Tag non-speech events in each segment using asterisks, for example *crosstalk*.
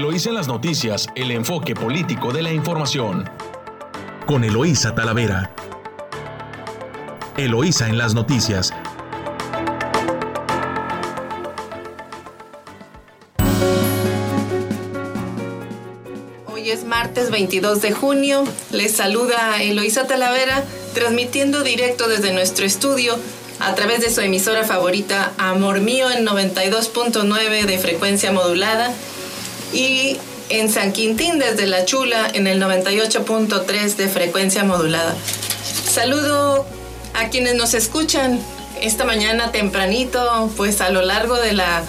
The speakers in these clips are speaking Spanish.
Eloísa en las noticias, el enfoque político de la información. Con Eloísa Talavera. Eloísa en las noticias. Hoy es martes 22 de junio. Les saluda Eloísa Talavera, transmitiendo directo desde nuestro estudio a través de su emisora favorita Amor Mío en 92.9 de frecuencia modulada y en San Quintín desde La Chula en el 98.3 de frecuencia modulada. Saludo a quienes nos escuchan esta mañana tempranito, pues a lo largo de la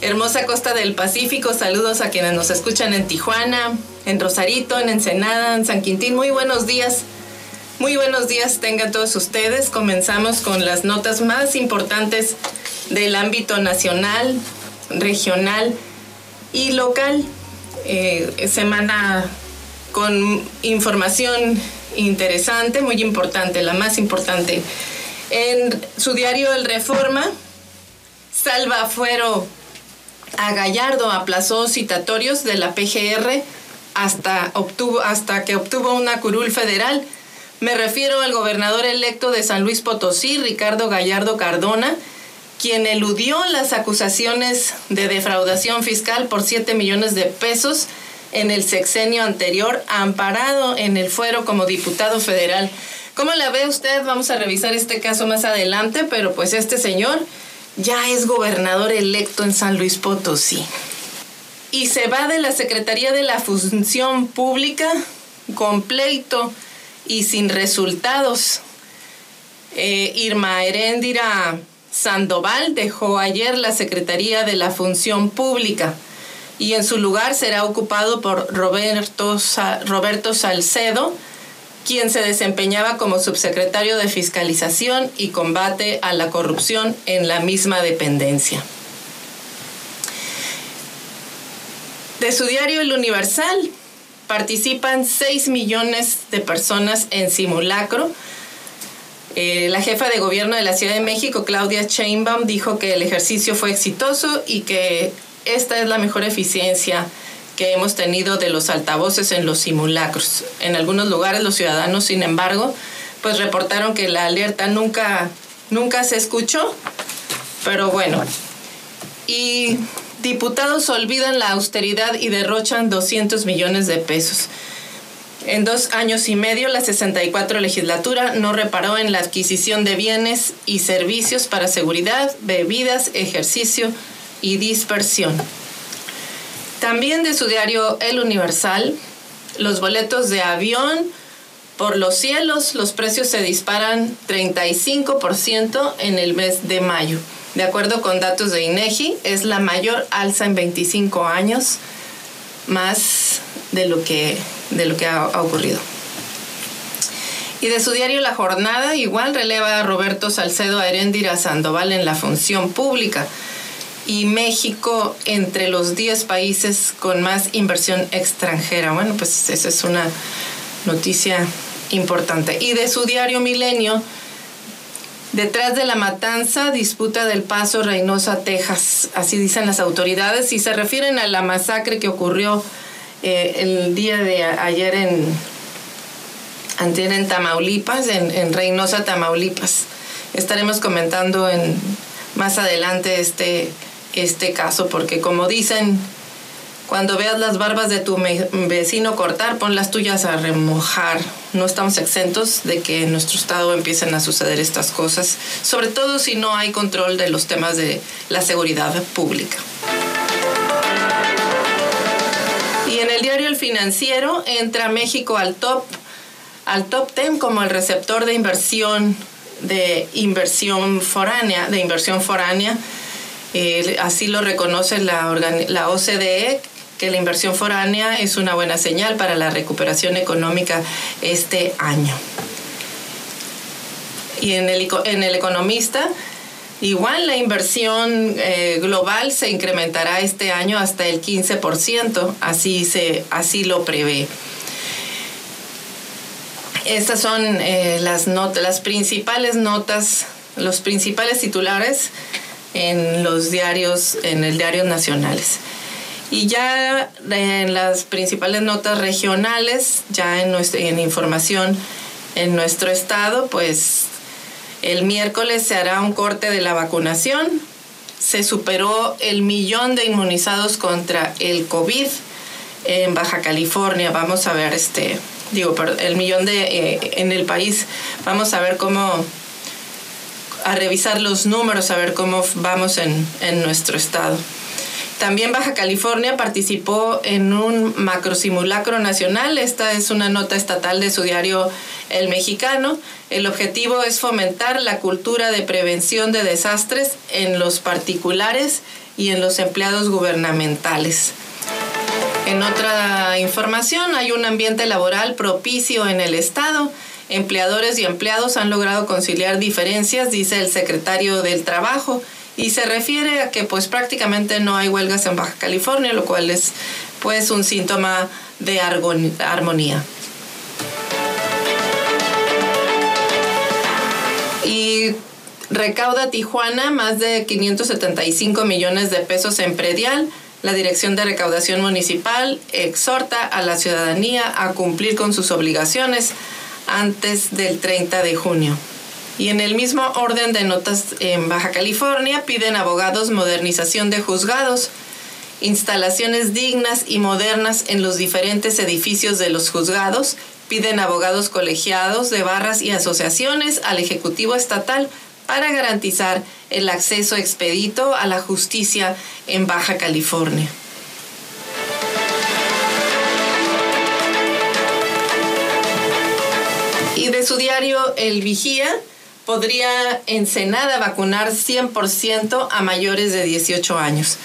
hermosa costa del Pacífico. Saludos a quienes nos escuchan en Tijuana, en Rosarito, en Ensenada, en San Quintín. Muy buenos días. Muy buenos días tengan todos ustedes. Comenzamos con las notas más importantes del ámbito nacional, regional y local. Eh, semana con información interesante, muy importante, la más importante. En su diario El Reforma, Salva Fuero a Gallardo aplazó citatorios de la PGR hasta, obtuvo, hasta que obtuvo una curul federal me refiero al gobernador electo de San Luis Potosí, Ricardo Gallardo Cardona, quien eludió las acusaciones de defraudación fiscal por 7 millones de pesos en el sexenio anterior, amparado en el fuero como diputado federal. ¿Cómo la ve usted? Vamos a revisar este caso más adelante, pero pues este señor ya es gobernador electo en San Luis Potosí. Y se va de la Secretaría de la Función Pública con pleito y sin resultados. Eh, Irma Heréndira Sandoval dejó ayer la Secretaría de la Función Pública y en su lugar será ocupado por Roberto, Roberto Salcedo, quien se desempeñaba como subsecretario de Fiscalización y Combate a la Corrupción en la misma dependencia. De su diario El Universal, participan 6 millones de personas en simulacro. Eh, la jefa de gobierno de la Ciudad de México, Claudia Sheinbaum, dijo que el ejercicio fue exitoso y que esta es la mejor eficiencia que hemos tenido de los altavoces en los simulacros. En algunos lugares los ciudadanos, sin embargo, pues reportaron que la alerta nunca, nunca se escuchó, pero bueno. Y Diputados olvidan la austeridad y derrochan 200 millones de pesos. En dos años y medio, la 64 legislatura no reparó en la adquisición de bienes y servicios para seguridad, bebidas, ejercicio y dispersión. También de su diario El Universal, los boletos de avión por los cielos, los precios se disparan 35% en el mes de mayo. De acuerdo con datos de INEGI, es la mayor alza en 25 años, más de lo que, de lo que ha, ocurrido. Y de su diario La Jornada, igual releva a Roberto Salcedo a Sandoval en la función pública y México entre los 10 países con más inversión extranjera. Bueno, pues esa es una noticia importante. Y de su diario Milenio, Detrás de la matanza, disputa del Paso Reynosa, Texas, así dicen las autoridades, y se refieren a la masacre que ocurrió eh, el día de ayer en, en Tamaulipas, en, en, Reynosa, Tamaulipas. Estaremos comentando en, más adelante este, este caso, porque como dicen cuando veas las barbas de tu vecino cortar, pon las tuyas a remojar. No estamos exentos de que en nuestro estado empiecen a suceder estas cosas, sobre todo si no hay control de los temas de la seguridad pública. Financiero entra México al top al top 10 como el receptor de inversión de inversión foránea, de inversión foránea. Eh, así lo reconoce la, la OCDE, que la inversión foránea es una buena señal para la recuperación económica este año. Y en el, en el economista, igual la inversión eh, global se incrementará este año hasta el 15%, así, se, así lo prevé. Estas son eh, las, notas, las principales notas, los principales titulares en los diarios, en el diario nacionales. Y ya en las principales notas regionales, ya en, nuestra, en información en nuestro estado, pues el miércoles se hará un corte de la vacunación. Se superó el millón de inmunizados contra el COVID en Baja California. Vamos a ver este, digo, el millón de eh, en el país. Vamos a ver cómo a revisar los números, a ver cómo vamos en, en nuestro estado. También Baja California participó en un macrosimulacro nacional. Esta es una nota estatal de su diario El Mexicano. El objetivo es fomentar la cultura de prevención de desastres en los particulares y en los empleados gubernamentales. En otra información, hay un ambiente laboral propicio en el Estado. Empleadores y empleados han logrado conciliar diferencias, dice el secretario del Trabajo y se refiere a que pues prácticamente no hay huelgas en Baja California, lo cual es pues un síntoma de armonía. Y recauda Tijuana más de 575 millones de pesos en predial. La Dirección de Recaudación Municipal exhorta a la ciudadanía a cumplir con sus obligaciones antes del 30 de junio. Y en el mismo orden de notas en Baja California piden abogados modernización de juzgados, instalaciones dignas y modernas en los diferentes edificios de los juzgados, piden abogados colegiados de barras y asociaciones al Ejecutivo Estatal para garantizar el acceso expedito a la justicia en Baja California. Y de su diario El Vigía, podría Ensenada vacunar 100% a mayores de 18 años.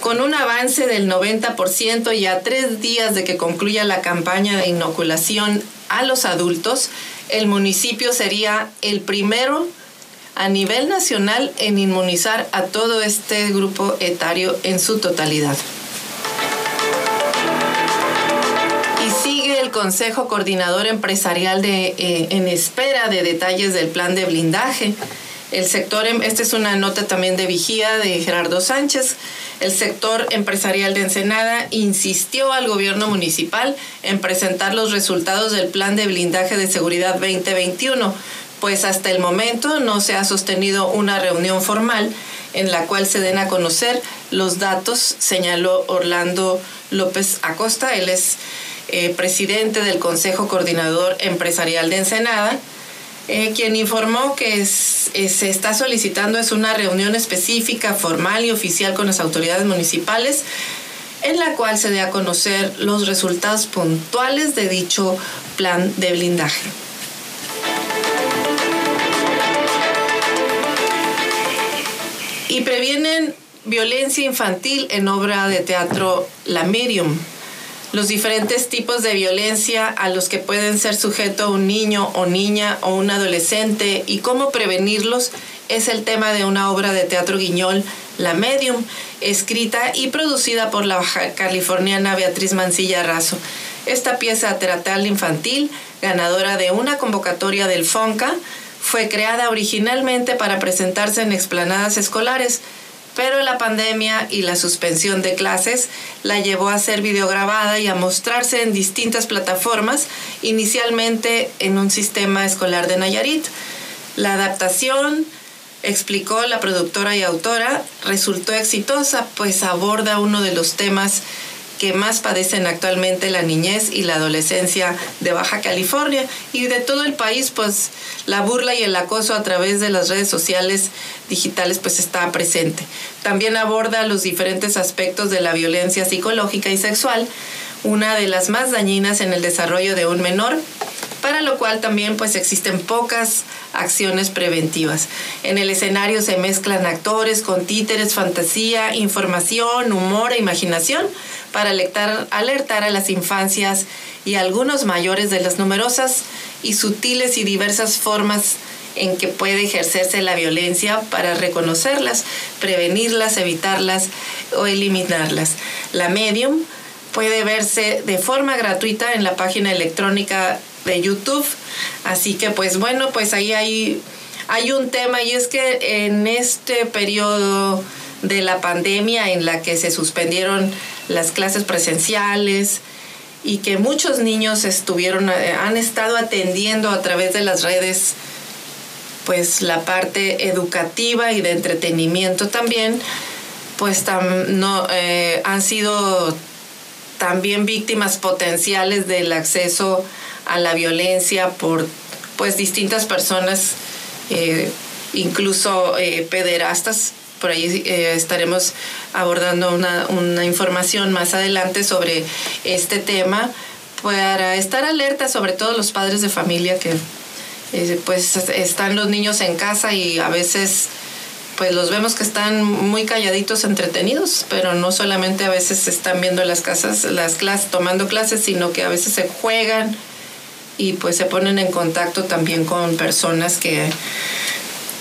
Con un avance del 90% y a tres días de que concluya la campaña de inoculación a los adultos, el municipio sería el primero a nivel nacional en inmunizar a todo este grupo etario en su totalidad. Consejo Coordinador Empresarial de, eh, en espera de detalles del plan de blindaje. El sector, em, esta es una nota también de vigía de Gerardo Sánchez. El sector empresarial de Ensenada insistió al gobierno municipal en presentar los resultados del plan de blindaje de seguridad 2021, pues hasta el momento no se ha sostenido una reunión formal en la cual se den a conocer los datos, señaló Orlando López Acosta. Él es eh, presidente del Consejo Coordinador Empresarial de Ensenada, eh, quien informó que se está solicitando es una reunión específica, formal y oficial con las autoridades municipales, en la cual se dé a conocer los resultados puntuales de dicho plan de blindaje. Y previenen violencia infantil en obra de teatro La Medium los diferentes tipos de violencia a los que pueden ser sujeto un niño o niña o un adolescente y cómo prevenirlos es el tema de una obra de teatro guiñol, La Medium, escrita y producida por la californiana Beatriz Mancilla Razo. Esta pieza teatral infantil, ganadora de una convocatoria del FONCA, fue creada originalmente para presentarse en explanadas escolares, pero la pandemia y la suspensión de clases la llevó a ser videograbada y a mostrarse en distintas plataformas, inicialmente en un sistema escolar de Nayarit. La adaptación, explicó la productora y autora, resultó exitosa, pues aborda uno de los temas que más padecen actualmente la niñez y la adolescencia de Baja California y de todo el país, pues la burla y el acoso a través de las redes sociales digitales pues está presente. También aborda los diferentes aspectos de la violencia psicológica y sexual, una de las más dañinas en el desarrollo de un menor, para lo cual también pues existen pocas acciones preventivas. En el escenario se mezclan actores con títeres, fantasía, información, humor e imaginación para alertar, alertar a las infancias y a algunos mayores de las numerosas y sutiles y diversas formas en que puede ejercerse la violencia para reconocerlas, prevenirlas, evitarlas o eliminarlas. La medium puede verse de forma gratuita en la página electrónica de YouTube. Así que pues bueno, pues ahí hay, hay un tema y es que en este periodo de la pandemia en la que se suspendieron las clases presenciales y que muchos niños estuvieron, eh, han estado atendiendo a través de las redes pues la parte educativa y de entretenimiento también, pues no, eh, han sido también víctimas potenciales del acceso a la violencia por pues distintas personas, eh, incluso pederastas. Por ahí eh, estaremos abordando una, información más adelante sobre este tema para estar alerta sobre todo los padres de familia que pues están los niños en casa y a veces pues los vemos que están muy calladitos, entretenidos, pero no solamente a veces están viendo las casas, las clases, tomando clases, sino que a veces se juegan y pues se ponen en contacto también con personas que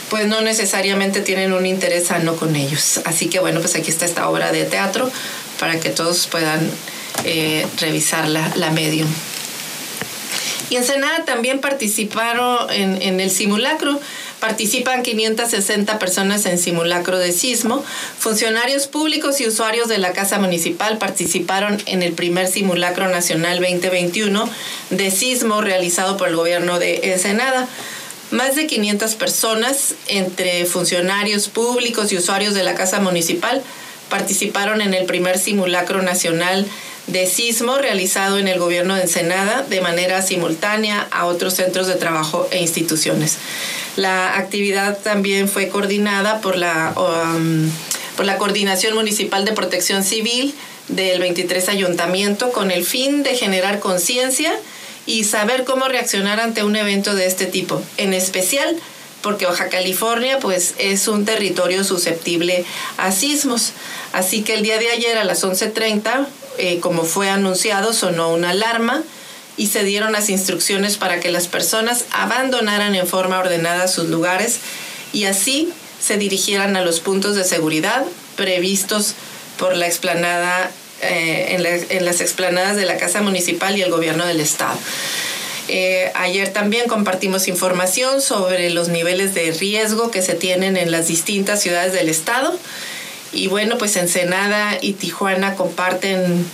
pues no necesariamente tienen un interés sano con ellos. Así que bueno, pues aquí está esta obra de teatro para que todos puedan eh, revisarla, la medium. Y en Senada también participaron en, en el simulacro. Participan 560 personas en simulacro de sismo. Funcionarios públicos y usuarios de la Casa Municipal participaron en el primer simulacro nacional 2021 de sismo realizado por el gobierno de Ensenada. Más de 500 personas, entre funcionarios públicos y usuarios de la Casa Municipal, participaron en el primer simulacro nacional de sismo realizado en el gobierno de Ensenada de manera simultánea a otros centros de trabajo e instituciones. La actividad también fue coordinada por la, um, por la Coordinación Municipal de Protección Civil del 23 Ayuntamiento con el fin de generar conciencia y saber cómo reaccionar ante un evento de este tipo, en especial porque Baja California pues es un territorio susceptible a sismos. Así que el día de ayer a las 11.30 eh, como fue anunciado, sonó una alarma y se dieron las instrucciones para que las personas abandonaran en forma ordenada sus lugares y así se dirigieran a los puntos de seguridad previstos por la explanada, eh, en, las explanadas de la Casa Municipal y el Gobierno del Estado. Eh, ayer también compartimos información sobre los niveles de riesgo que se tienen en las distintas ciudades del Estado y bueno, pues Ensenada y Tijuana comparten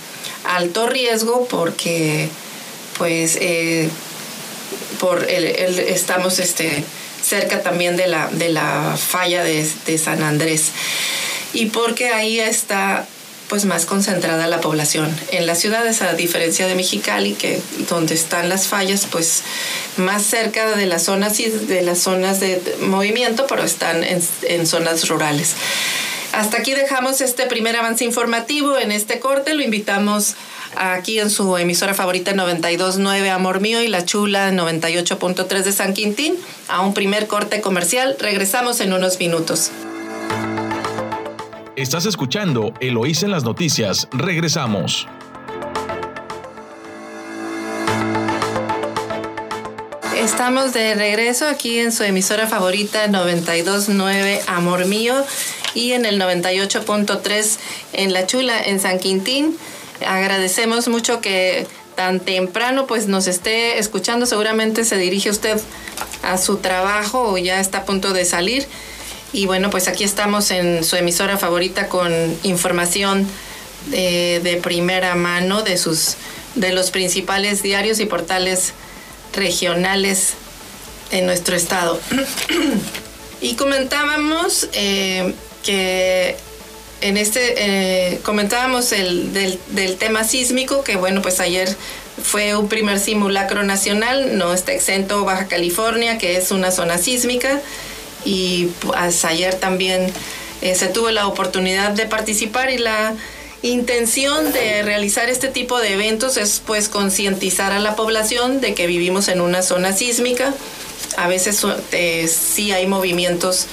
alto riesgo porque pues eh, por el, estamos este, cerca también de la, de la falla de, de, San Andrés y porque ahí está pues más concentrada la población. En las ciudades, a diferencia de Mexicali, que donde están las fallas, pues más cerca de las zonas de las zonas de movimiento, pero están en, en zonas rurales. Hasta aquí dejamos este primer avance informativo en este corte. Lo invitamos aquí en su emisora favorita 92.9 Amor Mío y La Chula 98.3 de San Quintín a un primer corte comercial. Regresamos en unos minutos. Estás escuchando Eloís en las noticias. Regresamos. Estamos de regreso aquí en su emisora favorita 929 Amor Mío y en el 98.3 en La Chula, en San Quintín. Agradecemos mucho que tan temprano pues nos esté escuchando. Seguramente se dirige usted a su trabajo o ya está a punto de salir. Y bueno, pues aquí estamos en su emisora favorita con información de, de primera mano de sus de los principales diarios y portales regionales en nuestro estado. *clears throat* y comentábamos eh, que en este eh, comentábamos el, del, tema sísmico, que bueno, pues ayer fue un primer simulacro nacional, no está exento Baja California, que es una zona sísmica, y pues, ayer también eh, se tuvo la oportunidad de participar y la intención de realizar este tipo de eventos es pues concientizar a la población de que vivimos en una zona sísmica. A veces eh, sí hay movimientos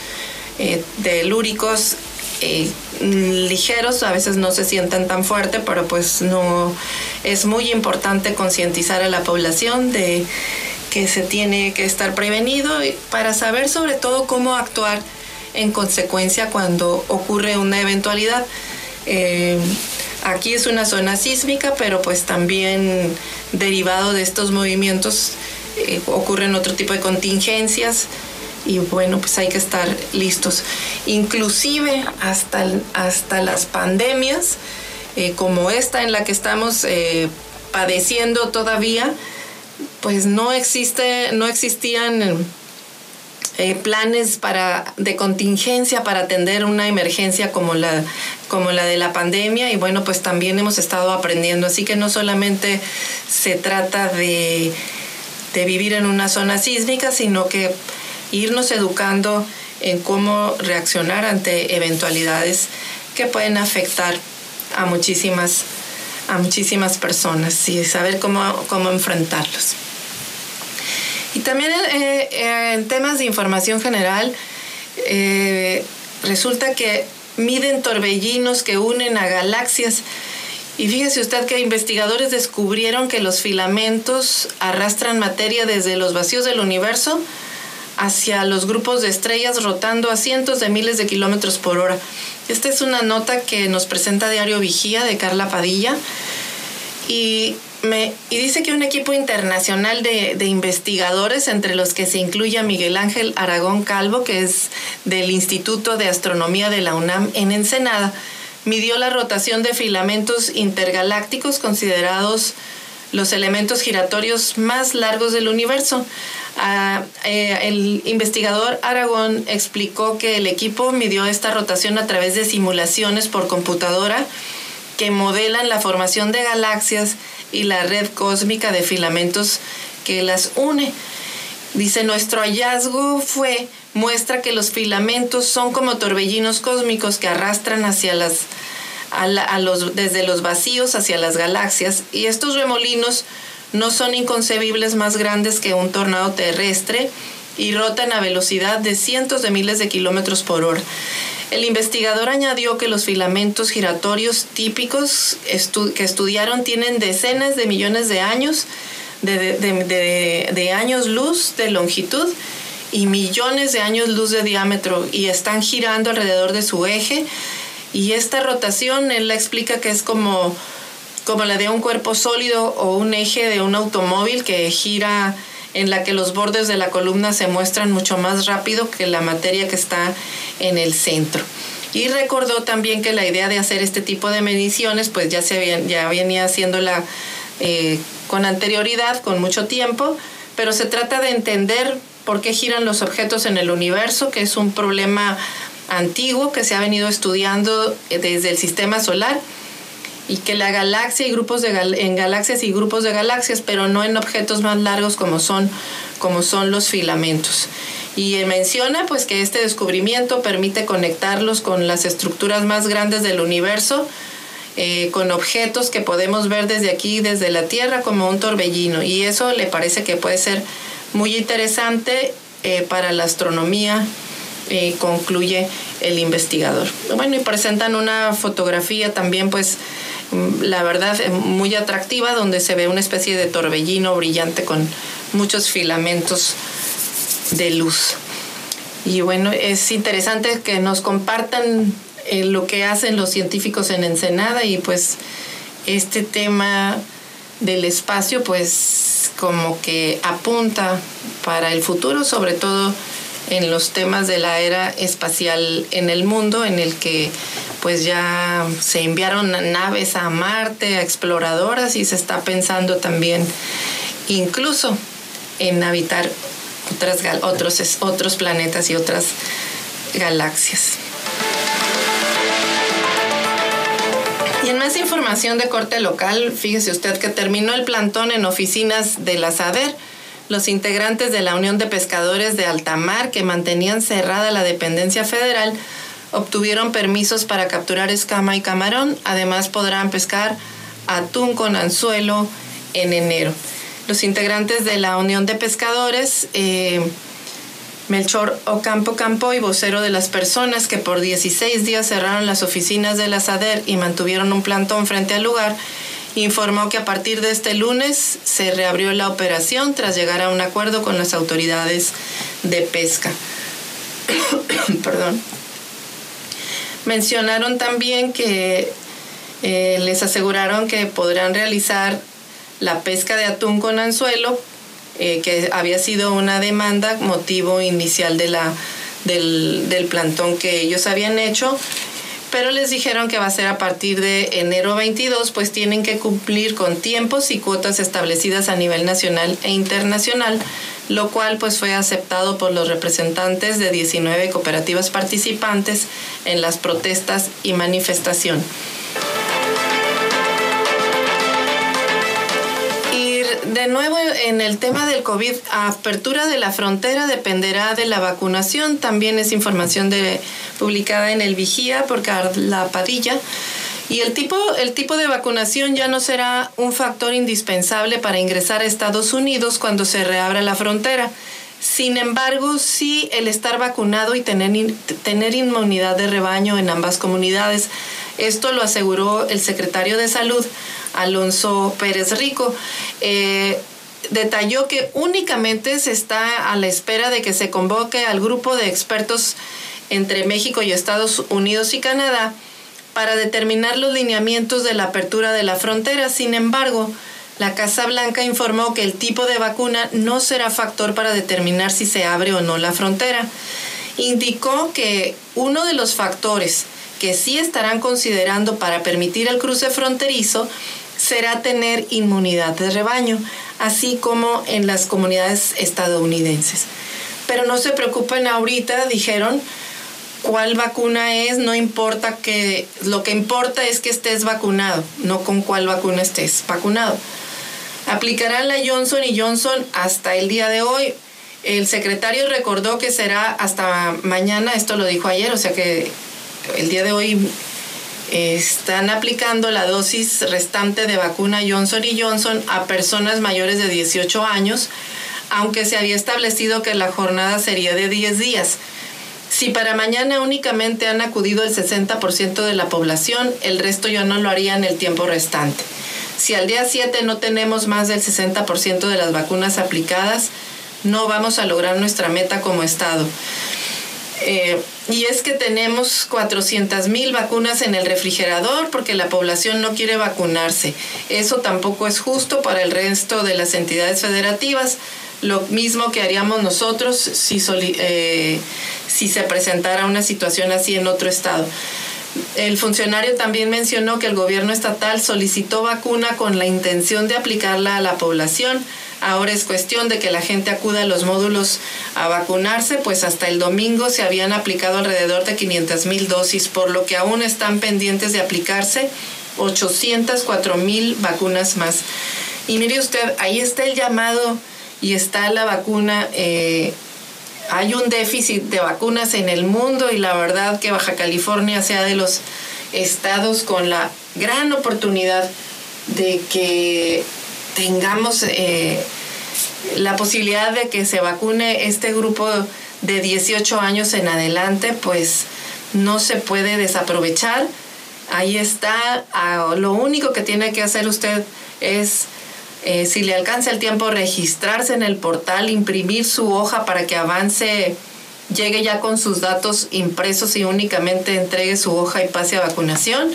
eh, telúricos eh, ligeros, a veces no se sienten tan fuerte, pero pues no es muy importante concientizar a la población de que se tiene que estar prevenido para saber sobre todo cómo actuar en consecuencia cuando ocurre una eventualidad. Eh, aquí es una zona sísmica, pero pues también derivado de estos movimientos ocurren otro tipo de contingencias y bueno, pues hay que estar listos. Inclusive hasta, hasta las pandemias, eh, como esta en la que estamos eh, padeciendo todavía, pues no existe, no existían eh, planes para, de contingencia para atender una emergencia como la, como la de la pandemia y bueno, pues también hemos estado aprendiendo. Así que no solamente se trata de, de vivir en una zona sísmica, sino que irnos educando en cómo reaccionar ante eventualidades que pueden afectar a muchísimas, a muchísimas personas y saber cómo, cómo enfrentarlos. Y también eh, en temas de información general, eh, resulta que miden torbellinos que unen a galaxias. Y fíjese usted que investigadores descubrieron que los filamentos arrastran materia desde los vacíos del universo hacia los grupos de estrellas rotando a cientos de miles de kilómetros por hora. Esta es una nota que nos presenta Diario Vigía de Carla Padilla y, me, y dice que un equipo internacional de, de investigadores, entre los que se incluye a Miguel Ángel Aragón Calvo, que es del Instituto de Astronomía de la UNAM en Ensenada, midió la rotación de filamentos intergalácticos considerados los elementos giratorios más largos del universo. Ah, eh, el investigador Aragón explicó que el equipo midió esta rotación a través de simulaciones por computadora que modelan la formación de galaxias y la red cósmica de filamentos que las une. Dice, nuestro hallazgo fue muestra que los filamentos son como torbellinos cósmicos que arrastran hacia las, a los, desde los vacíos hacia las galaxias y estos remolinos no son inconcebibles más grandes que un tornado terrestre y rotan a velocidad de cientos de miles de kilómetros por hora. El investigador añadió que los filamentos giratorios típicos que estudiaron tienen decenas de millones de años de, años luz de longitud y millones de años luz de diámetro y están girando alrededor de su eje. Y esta rotación, él la explica que es como como la de un cuerpo sólido o un eje de un automóvil que gira en la que los bordes de la columna se muestran mucho más rápido que la materia que está en el centro. Y recordó también que la idea de hacer este tipo de mediciones pues ya, se ya venía haciéndola eh, con anterioridad, con mucho tiempo, pero se trata de entender por qué giran los objetos en el universo, que es un problema antiguo que se ha venido estudiando desde el sistema solar y que la galaxia y grupos de en galaxias y grupos de galaxias, pero no en objetos más largos como son, como son los filamentos. Y menciona pues que este descubrimiento permite conectarlos con las estructuras más grandes del universo, eh, con objetos que podemos ver desde aquí, desde la Tierra, como un torbellino. Y eso le parece que puede ser muy interesante eh, para la astronomía, concluye el investigador. Bueno, y presentan una fotografía también pues la verdad, muy atractiva, donde se ve una especie de torbellino brillante con muchos filamentos de luz. Y bueno, es interesante que nos compartan eh, lo que hacen los científicos en Ensenada y pues este tema del espacio pues como que apunta para el futuro, sobre todo en los temas de la era espacial en el mundo, en el que pues ya se enviaron naves a Marte, a exploradoras y se está pensando también incluso en habitar otras, otros, otros planetas y otras galaxias. Y en más información de corte local, fíjese usted que terminó el plantón en oficinas de la SADER los integrantes de la Unión de Pescadores de Altamar, que mantenían cerrada la dependencia federal, obtuvieron permisos para capturar escama y camarón. Además podrán pescar atún con anzuelo en enero. Los integrantes de la Unión de Pescadores, eh, Melchor Ocampo Campo y vocero de las personas que por 16 días cerraron las oficinas de la SADER y mantuvieron un plantón frente al lugar, informó que a partir de este lunes se reabrió la operación tras llegar a un acuerdo con las autoridades de pesca. *coughs* Perdón. Mencionaron también que eh, les aseguraron que podrán realizar la pesca de atún con anzuelo eh, que había sido una demanda motivo inicial del, del plantón que ellos habían hecho pero les dijeron que va a ser a partir de enero 22, pues tienen que cumplir con tiempos y cuotas establecidas a nivel nacional e internacional, lo cual pues fue aceptado por los representantes de 19 cooperativas participantes en las protestas y manifestación. De nuevo en el tema del COVID, apertura de la frontera dependerá de la vacunación. También es información publicada en el Vigía por Carla Padilla. Y el tipo, el tipo de vacunación ya no será un factor indispensable para ingresar a Estados Unidos cuando se reabra la frontera. Sin embargo, sí el estar vacunado y tener, tener inmunidad de rebaño en ambas comunidades. Esto lo aseguró el secretario de Salud, Alonso Pérez Rico. Eh, detalló que únicamente se está a la espera de que se convoque al grupo de expertos entre México y Estados Unidos y Canadá para determinar los lineamientos de la apertura de la frontera. Sin embargo, la Casa Blanca informó que el tipo de vacuna no será factor para determinar si se abre o no la frontera. Indicó que uno de los factores que sí estarán considerando para permitir el cruce fronterizo será tener inmunidad de rebaño, así como en las comunidades estadounidenses. Pero no se preocupen ahorita, dijeron, cuál vacuna es, no importa que, lo que importa es que estés vacunado, no con cuál vacuna estés vacunado. Aplicarán la Johnson y Johnson hasta el día de hoy. El secretario recordó que será hasta mañana, esto lo dijo ayer, o sea que el día de hoy están aplicando la dosis restante de vacuna Johnson y Johnson a personas mayores de 18 años, aunque se había establecido que la jornada sería de 10 días. Si para mañana únicamente han acudido el 60% de la población, el resto ya no lo harían el tiempo restante. Si al día 7 no tenemos más del 60% de las vacunas aplicadas, no vamos a lograr nuestra meta como Estado. Eh, y es que tenemos 400 mil vacunas en el refrigerador porque la población no quiere vacunarse. Eso tampoco es justo para el resto de las entidades federativas. Lo mismo que haríamos nosotros si, eh, si se presentara una situación así en otro estado. El funcionario también mencionó que el gobierno estatal solicitó vacuna con la intención de aplicarla a la población Ahora es cuestión de que la gente acuda a los módulos a vacunarse, pues hasta el domingo se habían aplicado alrededor de 500 mil dosis, por lo que aún están pendientes de aplicarse 804 mil vacunas más. Y mire usted, ahí está el llamado y está la vacuna. Eh, hay un déficit de vacunas en el mundo y la verdad que Baja California sea de los estados con la gran oportunidad de que tengamos eh, la posibilidad de que se vacune este grupo de 18 años en adelante, pues no se puede desaprovechar. Ahí está. Ah, lo único que tiene que hacer usted es, eh, si le alcanza el tiempo, registrarse en el portal, imprimir su hoja para que avance, llegue ya con sus datos impresos y únicamente entregue su hoja y pase a vacunación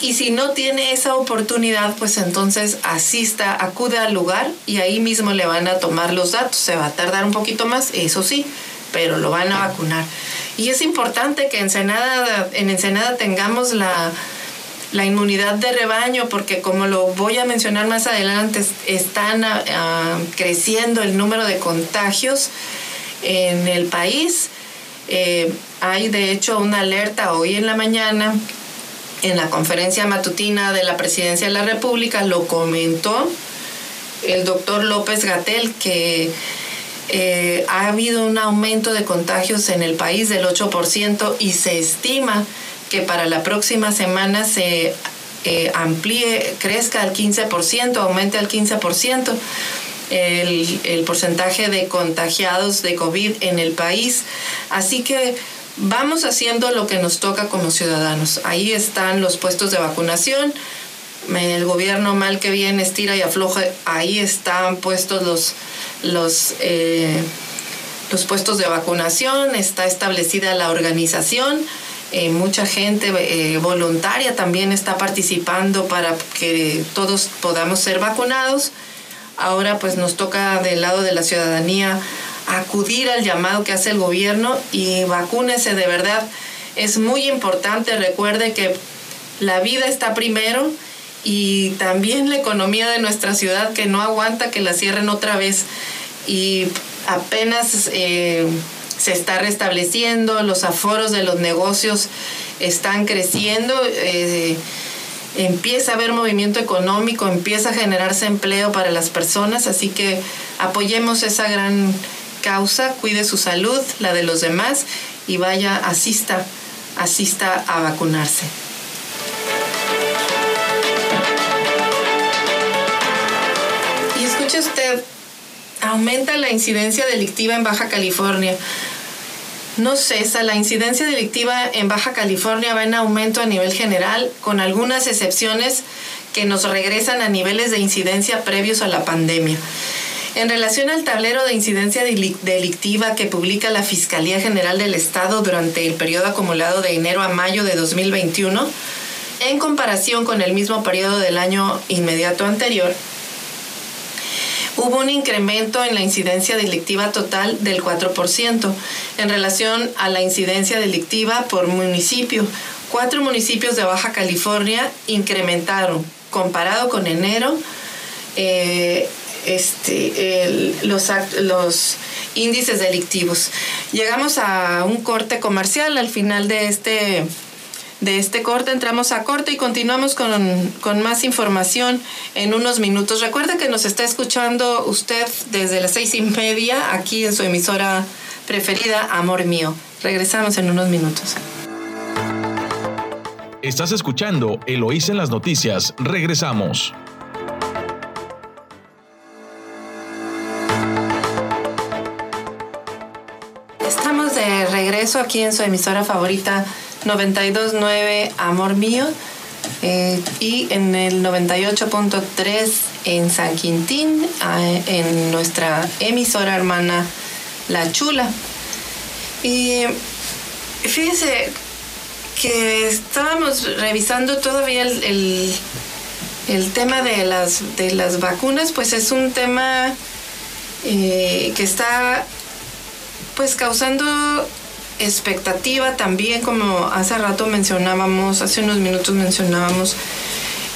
y si no tiene esa oportunidad, pues entonces asista, acude al lugar y ahí mismo le van a tomar los datos. Se va a tardar un poquito más, eso sí, pero lo van a vacunar. Y es importante que en Ensenada, en Ensenada tengamos la, la inmunidad de rebaño, porque como lo voy a mencionar más adelante, están ah, creciendo el número de contagios en el país. Eh, hay de hecho una alerta hoy en la mañana en la conferencia matutina de la Presidencia de la República lo comentó el doctor López Gatel que eh, ha habido un aumento de contagios en el país del 8% y se estima que para la próxima semana se eh, amplíe, crezca al 15%, aumente al 15% el, el porcentaje de contagiados de COVID en el país. Así que vamos haciendo lo que nos toca como ciudadanos. Ahí están los puestos de vacunación. El gobierno mal que viene estira y afloja. Ahí están puestos los, los, eh, los puestos de vacunación. Está establecida la organización. Eh, mucha gente eh, voluntaria también está participando para que todos podamos ser vacunados. Ahora pues nos toca del lado de la ciudadanía acudir al llamado que hace el gobierno y vacúnese de verdad. Es muy importante, recuerde que la vida está primero y también la economía de nuestra ciudad que no aguanta que la cierren otra vez y apenas eh, se está restableciendo, los aforos de los negocios están creciendo. Eh, empieza a haber movimiento económico, empieza a generarse empleo para las personas, así que apoyemos esa gran causa, cuide su salud, la de los demás y vaya, asista, asista a vacunarse. Y escuche usted, aumenta la incidencia delictiva en Baja California no cesa. La incidencia delictiva en Baja California va en aumento a nivel general, con algunas excepciones que nos regresan a niveles de incidencia previos a la pandemia. En relación al tablero de incidencia delictiva que publica la Fiscalía General del Estado durante el periodo acumulado de enero a mayo de 2021, en comparación con el mismo periodo del año inmediato anterior, hubo un incremento en la incidencia delictiva total del 4% en relación a la incidencia delictiva por municipio. Cuatro municipios de Baja California incrementaron, comparado con enero, eh, este, los, índices delictivos. Llegamos a un corte comercial al final de este de este corte. Entramos a corte y continuamos con, más información en unos minutos. Recuerda que nos está escuchando usted desde las seis y media aquí en su emisora preferida, Amor Mío. Regresamos en unos minutos. Estás escuchando Eloís en las noticias. Regresamos. Regreso aquí en su emisora favorita 92.9 Amor Mío eh, y en el 98.3 en San Quintín, en nuestra emisora hermana La Chula. Y fíjense que estábamos revisando todavía el, el, tema de las, de las vacunas, pues es un tema eh, que está pues causando expectativa también, como hace rato mencionábamos, hace unos minutos mencionábamos,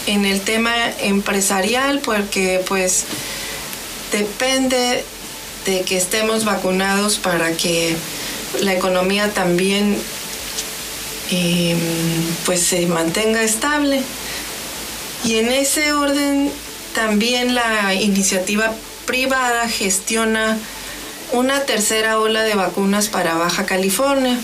en el tema empresarial, porque pues depende de que estemos vacunados para que la economía también em, pues se mantenga estable. Y en ese orden también la iniciativa privada gestiona una tercera ola de vacunas para Baja California.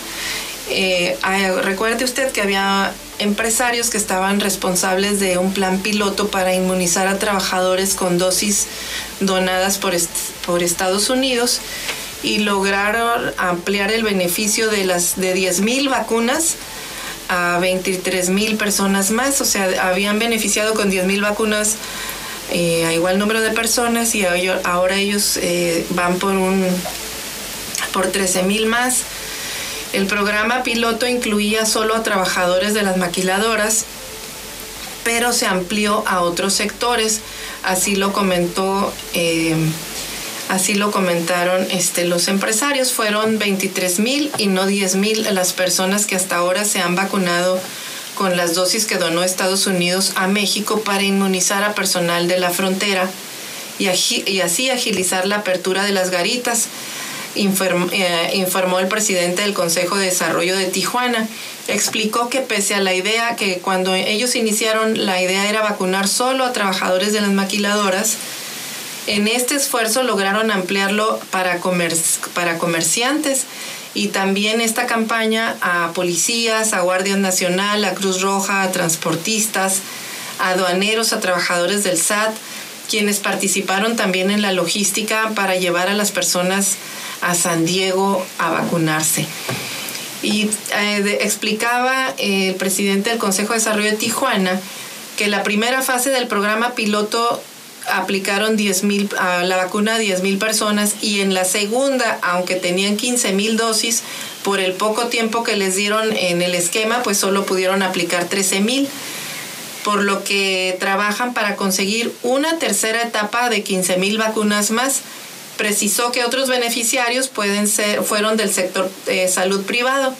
Eh, recuerde usted que había empresarios que estaban responsables de un plan piloto para inmunizar a trabajadores con dosis donadas por, por Estados Unidos y lograron ampliar el beneficio de las de 10.000 vacunas a 23.000 personas más, o sea, habían beneficiado con 10.000 vacunas eh, a igual número de personas y ahora ellos eh, van por un por 13 mil más. El programa piloto incluía solo a trabajadores de las maquiladoras, pero se amplió a otros sectores. Así lo comentó, eh, así lo comentaron este, los empresarios. Fueron 23 mil y no 10 mil las personas que hasta ahora se han vacunado con las dosis que donó Estados Unidos a México para inmunizar a personal de la frontera y, así agilizar la apertura de las garitas, eh, informó el presidente del Consejo de Desarrollo de Tijuana. Explicó que pese a la idea que cuando ellos iniciaron la idea era vacunar solo a trabajadores de las maquiladoras, en este esfuerzo lograron ampliarlo para, para comerciantes y también esta campaña a policías, a Guardia Nacional, a Cruz Roja, a transportistas, a aduaneros, a trabajadores del SAT, quienes participaron también en la logística para llevar a las personas a San Diego a vacunarse. Y eh, explicaba el presidente del Consejo de Desarrollo de Tijuana que la primera fase del programa piloto aplicaron 10 a la vacuna a 10 mil personas y en la segunda, aunque tenían 15 mil dosis, por el poco tiempo que les dieron en el esquema, pues solo pudieron aplicar 13 mil. por lo que trabajan para conseguir una tercera etapa de 15 mil vacunas más. Precisó que otros beneficiarios pueden ser, fueron del sector de salud privado,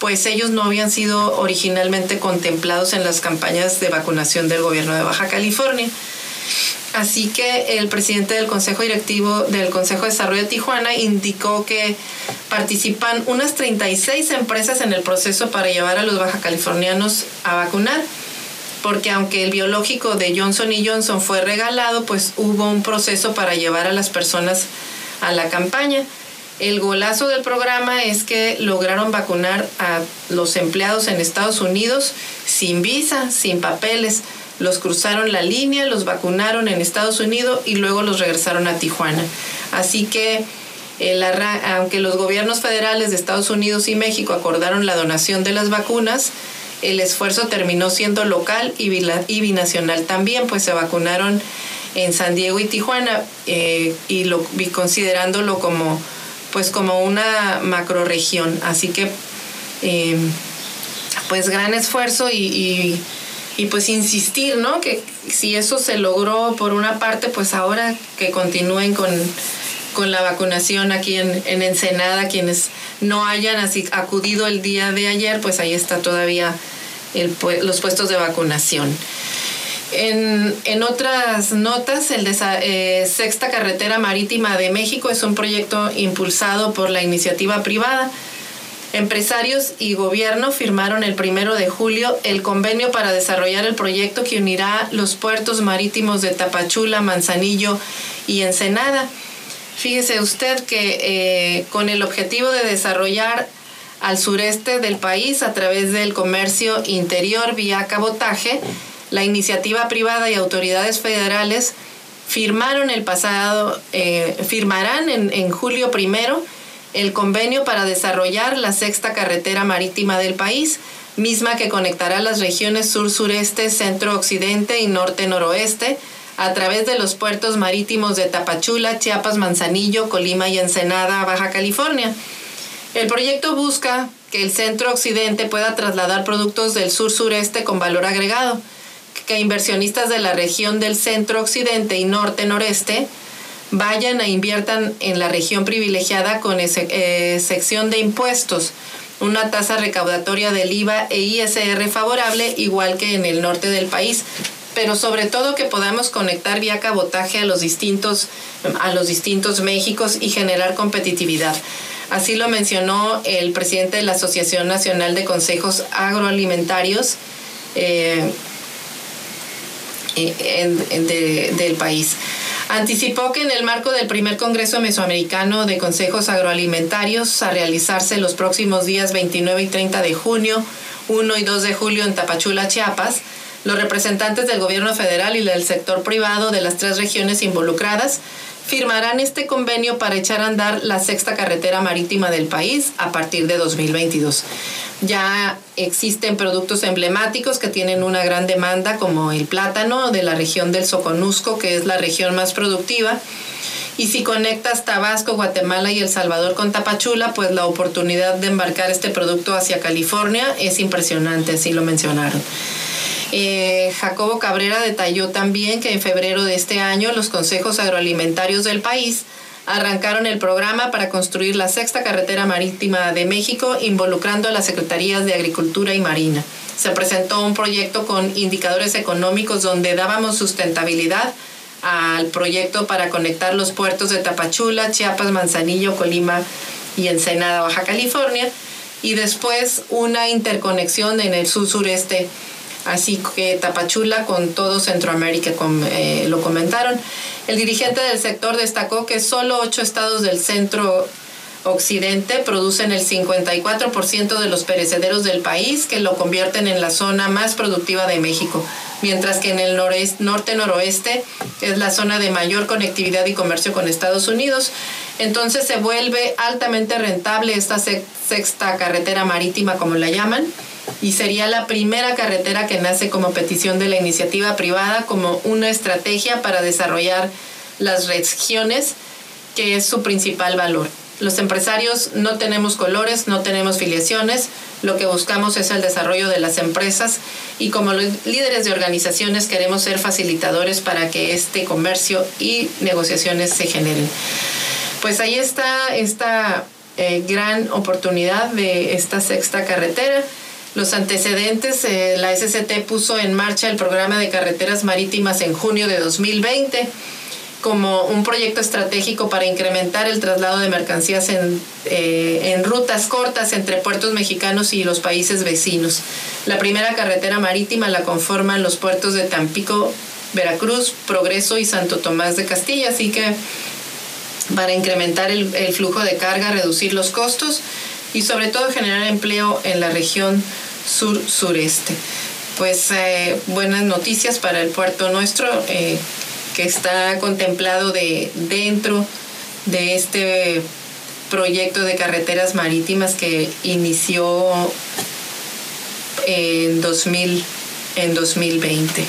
pues ellos no habían sido originalmente contemplados en las campañas de vacunación del gobierno de Baja California. Así que el presidente del Consejo Directivo del Consejo de Desarrollo de Tijuana indicó que participan unas 36 empresas en el proceso para llevar a los baja californianos a vacunar, porque aunque el biológico de Johnson y Johnson fue regalado, pues hubo un proceso para llevar a las personas a la campaña. El golazo del programa es que lograron vacunar a los empleados en Estados Unidos sin visa, sin papeles los cruzaron la línea, los vacunaron en Estados Unidos y luego los regresaron a Tijuana. Así que aunque los gobiernos federales de Estados Unidos y México acordaron la donación de las vacunas, el esfuerzo terminó siendo local y, binacional también, pues se vacunaron en San Diego y Tijuana eh, y, lo, considerándolo como, pues como una macroregión. Así que, eh, pues gran esfuerzo y pues insistir, ¿no? Que si eso se logró por una parte, pues ahora que continúen con, la vacunación aquí en, Ensenada, quienes no hayan así acudido el día de ayer, pues ahí está todavía los puestos de vacunación. En, otras notas, el de eh, Sexta Carretera Marítima de México es un proyecto impulsado por la iniciativa privada Empresarios y gobierno firmaron el primero de julio el convenio para desarrollar el proyecto que unirá los puertos marítimos de Tapachula, Manzanillo y Ensenada. Fíjese usted que eh, con el objetivo de desarrollar al sureste del país a través del comercio interior vía cabotaje, la iniciativa privada y autoridades federales firmaron el pasado, eh, firmarán en, en julio primero el convenio para desarrollar la sexta carretera marítima del país, misma que conectará las regiones sur-sureste, centro-occidente y norte-noroeste a través de los puertos marítimos de Tapachula, Chiapas, Manzanillo, Colima y Ensenada, Baja California. El proyecto busca que el centro-occidente pueda trasladar productos del sur-sureste con valor agregado, que inversionistas de la región del centro-occidente y norte-noreste vayan e inviertan en la región privilegiada con eh, sección de impuestos, una tasa recaudatoria del IVA e ISR favorable, igual que en el norte del país, pero sobre todo que podamos conectar vía cabotaje a los distintos, a los distintos Méxicos y generar competitividad. Así lo mencionó el presidente de la Asociación Nacional de Consejos Agroalimentarios eh, del país. Anticipó que en el marco del primer Congreso Mesoamericano de Consejos Agroalimentarios a realizarse los próximos días 29 y 30 de junio, 1 y 2 de julio en Tapachula, Chiapas, los representantes del gobierno federal y del sector privado de las tres regiones involucradas firmarán este convenio para echar a andar la sexta carretera marítima del país a partir de 2022. Ya existen productos emblemáticos que tienen una gran demanda como el plátano de la región del Soconusco, que es la región más productiva. Y si conectas Tabasco, Guatemala y El Salvador con Tapachula, pues la oportunidad de embarcar este producto hacia California es impresionante, así lo mencionaron. Eh, Jacobo Cabrera detalló también que en febrero de este año los consejos agroalimentarios del país arrancaron el programa para construir la sexta carretera marítima de México involucrando a las secretarías de Agricultura y Marina. Se presentó un proyecto con indicadores económicos donde dábamos sustentabilidad al proyecto para conectar los puertos de Tapachula, Chiapas, Manzanillo, Colima y Ensenada, Baja California, y después una interconexión en el sur-sureste así que Tapachula con todo Centroamérica, eh, lo comentaron. El dirigente del sector destacó que solo ocho estados del centro occidente producen el 54% de los perecederos del país, que lo convierten en la zona más productiva de México, mientras que en el norte-noroeste es la zona de mayor conectividad y comercio con Estados Unidos. Entonces se vuelve altamente rentable esta sexta carretera marítima, como la llaman, y sería la primera carretera que nace como petición de la iniciativa privada como una estrategia para desarrollar las regiones, que es su principal valor. Los empresarios no tenemos colores, no tenemos filiaciones, lo que buscamos es el desarrollo de las empresas y como líderes de organizaciones queremos ser facilitadores para que este comercio y negociaciones se generen. Pues ahí está esta eh, gran oportunidad de esta sexta carretera. Los antecedentes, eh, la SCT puso en marcha el programa de carreteras marítimas en junio de 2020 como un proyecto estratégico para incrementar el traslado de mercancías en, eh, en, rutas cortas entre puertos mexicanos y los países vecinos. La primera carretera marítima la conforman los puertos de Tampico, Veracruz, Progreso y Santo Tomás de Castilla, así que para incrementar el, el flujo de carga, reducir los costos y sobre todo generar empleo en la región sur-sureste. Pues eh, buenas noticias para el puerto nuestro. Eh, que está contemplado de, dentro de este proyecto de carreteras marítimas que inició en, 2000, en 2020.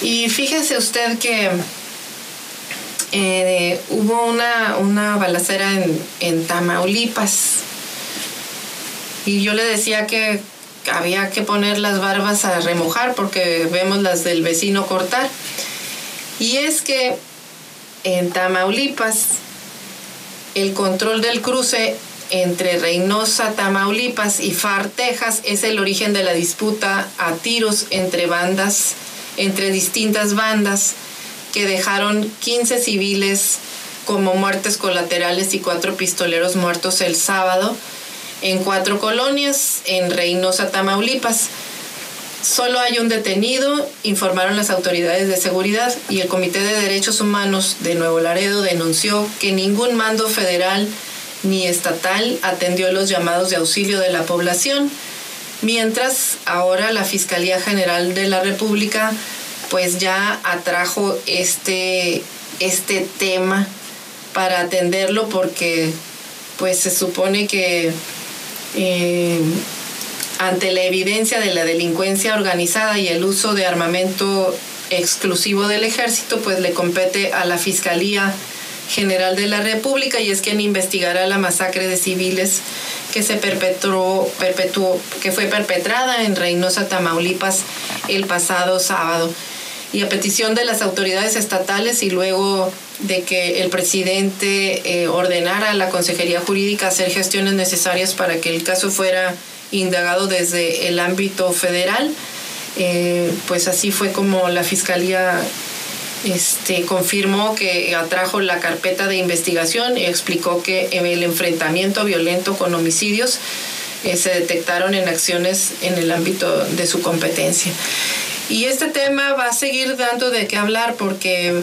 Y fíjese usted que eh, hubo una, una balacera en, en Tamaulipas y yo le decía que había que poner las barbas a remojar porque vemos las del vecino cortar. Y es que en Tamaulipas el control del cruce entre Reynosa, Tamaulipas y Far, Texas es el origen de la disputa a tiros entre bandas, entre distintas bandas que dejaron 15 civiles como muertes colaterales y cuatro pistoleros muertos el sábado en cuatro colonias en Reynosa, Tamaulipas. Solo hay un detenido, informaron las autoridades de seguridad y el Comité de Derechos Humanos de Nuevo Laredo denunció que ningún mando federal ni estatal atendió los llamados de auxilio de la población, mientras ahora la Fiscalía General de la República pues ya atrajo este, este tema para atenderlo porque pues se supone que eh, ante la evidencia de la delincuencia organizada y el uso de armamento exclusivo del ejército, pues le compete a la Fiscalía General de la República y es quien investigará la masacre de civiles que se perpetró, perpetuó, que fue perpetrada en Reynosa, Tamaulipas, el pasado sábado. Y a petición de las autoridades estatales y luego de que el presidente eh, ordenara a la Consejería Jurídica hacer gestiones necesarias para que el caso fuera indagado desde el ámbito federal. Eh, pues así fue como la Fiscalía este, confirmó que atrajo la carpeta de investigación y explicó que el enfrentamiento violento con homicidios eh, se detectaron en acciones en el ámbito de su competencia. Y este tema va a seguir dando de qué hablar porque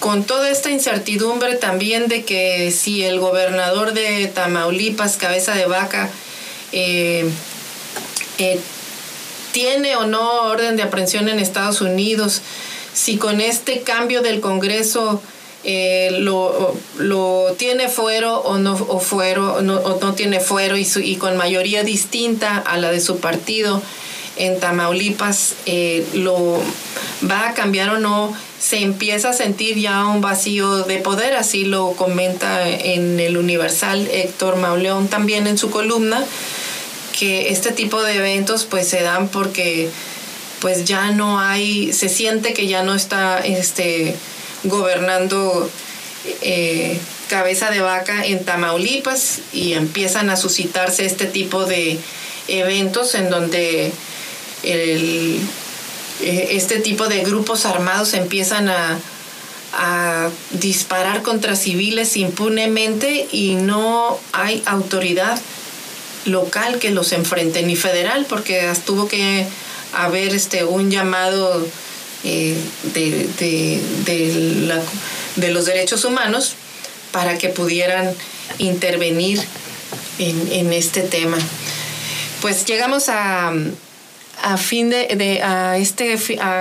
con toda esta incertidumbre también de que si el gobernador de Tamaulipas, cabeza de vaca, eh, eh, tiene o no orden de aprehensión en Estados Unidos, si con este cambio del Congreso eh, lo, tiene fuero o no, o fuero, no, o no tiene fuero y, y, con mayoría distinta a la de su partido en Tamaulipas, lo va a cambiar o no se empieza a sentir ya un vacío de poder, así lo comenta en el Universal Héctor Mauleón también en su columna, que este tipo de eventos pues se dan porque pues ya no hay, se siente que ya no está este, gobernando eh, cabeza de vaca en Tamaulipas y empiezan a suscitarse este tipo de eventos en donde el eh, este tipo de grupos armados empiezan a, disparar contra civiles impunemente y no hay autoridad local que los enfrente, ni federal, porque tuvo que haber este, un llamado eh, de, de, los derechos humanos para que pudieran intervenir en, en este tema. Pues llegamos a, a fin de, de a este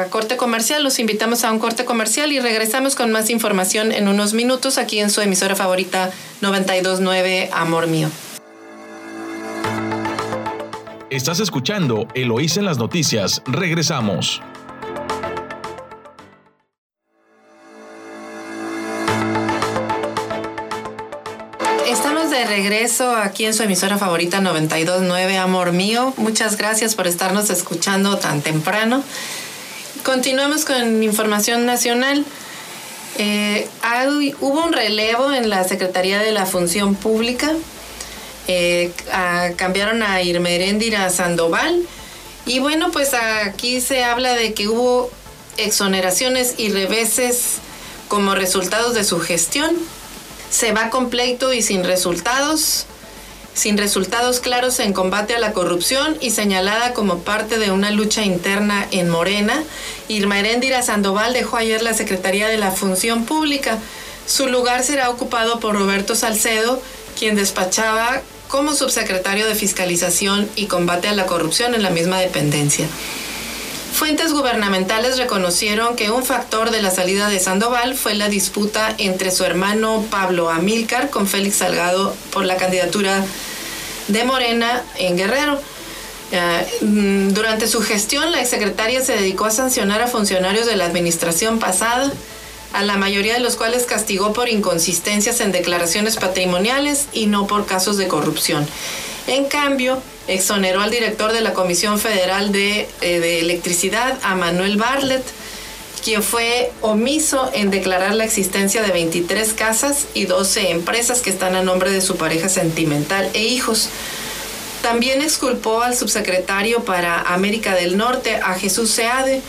corte comercial. Los invitamos a un corte comercial y regresamos con más información en unos minutos aquí en su emisora favorita 929 Amor Mío. Estás escuchando Eloís en las noticias. Regresamos. Regreso aquí en su emisora favorita 929, Amor Mío. Muchas gracias por estarnos escuchando tan temprano. Continuamos con información nacional. Eh, hubo un relevo en la Secretaría de la Función Pública. Eh, cambiaron a Sandoval. Y bueno, pues aquí se habla de que hubo exoneraciones y reveses como resultados de su gestión. Se va completo y sin resultados, sin resultados claros en combate a la corrupción y señalada como parte de una lucha interna en Morena. Irma Heréndira Sandoval dejó ayer la Secretaría de la Función Pública. Su lugar será ocupado por Roberto Salcedo, quien despachaba como subsecretario de Fiscalización y Combate a la Corrupción en la misma dependencia. Fuentes gubernamentales reconocieron que un factor de la salida de Sandoval fue la disputa entre su hermano Pablo Amílcar con Félix Salgado por la candidatura de Morena en Guerrero. Eh, mm, durante su gestión, la exsecretaria se dedicó a sancionar a funcionarios de la administración pasada, a la mayoría de los cuales castigó por inconsistencias en declaraciones patrimoniales y no por casos de corrupción. En cambio, exoneró al director de la Comisión Federal de, eh, Electricidad, a Manuel Barlet, quien fue omiso en declarar la existencia de 23 casas y 12 empresas que están a nombre de su pareja sentimental e hijos. También exculpó al subsecretario para América del Norte, a Jesús Seade,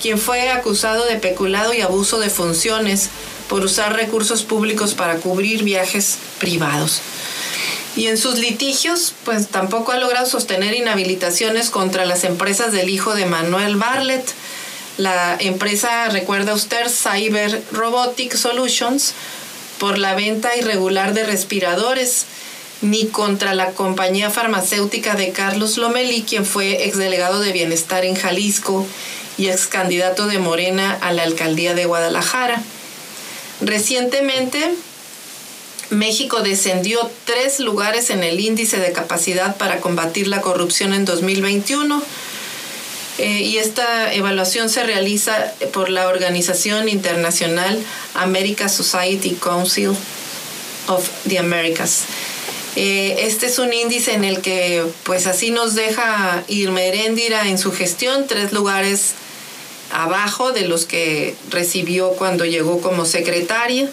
quien fue acusado de peculado y abuso de funciones por usar recursos públicos para cubrir viajes privados. Y en sus litigios, pues tampoco ha logrado sostener inhabilitaciones contra las empresas del hijo de Manuel Barlet. La empresa, recuerda usted, Cyber Robotic Solutions, por la venta irregular de respiradores, ni contra la compañía farmacéutica de Carlos Lomelí, quien fue exdelegado de Bienestar en Jalisco y ex candidato de Morena a la alcaldía de Guadalajara. Recientemente, México descendió tres lugares en el índice de capacidad para combatir la corrupción en 2021. Eh, y esta evaluación se realiza por la organización internacional America Society Council of the Americas. Eh, este es un índice en el que pues así nos deja Irma Heréndira en su gestión, tres lugares abajo de los que recibió cuando llegó como secretaria.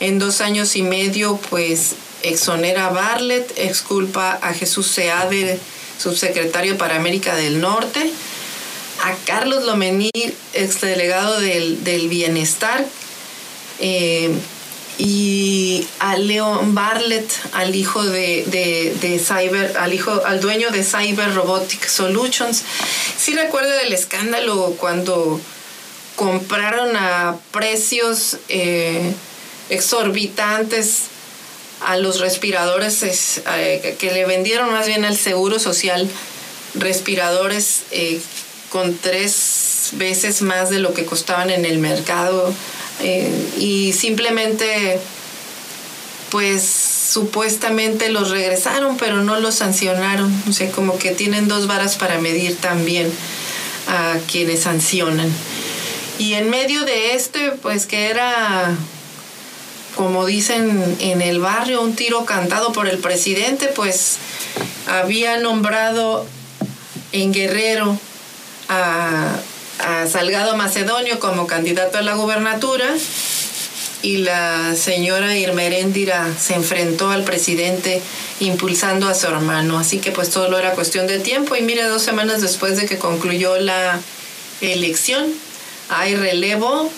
En dos años y medio, pues exonera a Bartlett, exculpa a Jesús Seade, subsecretario para América del Norte, a Carlos Lomenil, exdelegado del, del Bienestar, eh, y a Leon Bartlett, al hijo de, de, Cyber, al hijo, al dueño de Cyber Robotic Solutions. Sí recuerdo el escándalo cuando compraron a precios eh, exorbitantes a los respiradores eh, que le vendieron más bien al Seguro Social respiradores eh, con tres veces más de lo que costaban en el mercado eh, y simplemente pues supuestamente los regresaron pero no los sancionaron. O sea como que tienen dos varas para medir también a quienes sancionan. Y en medio de este pues que era como dicen en el barrio, un tiro cantado por el presidente, pues había nombrado en Guerrero a, Salgado Macedonio como candidato a la gubernatura y la señora Irmeréndira se enfrentó al presidente impulsando a su hermano. Así que pues todo era cuestión de tiempo y mire, dos semanas después de que concluyó la elección, hay relevo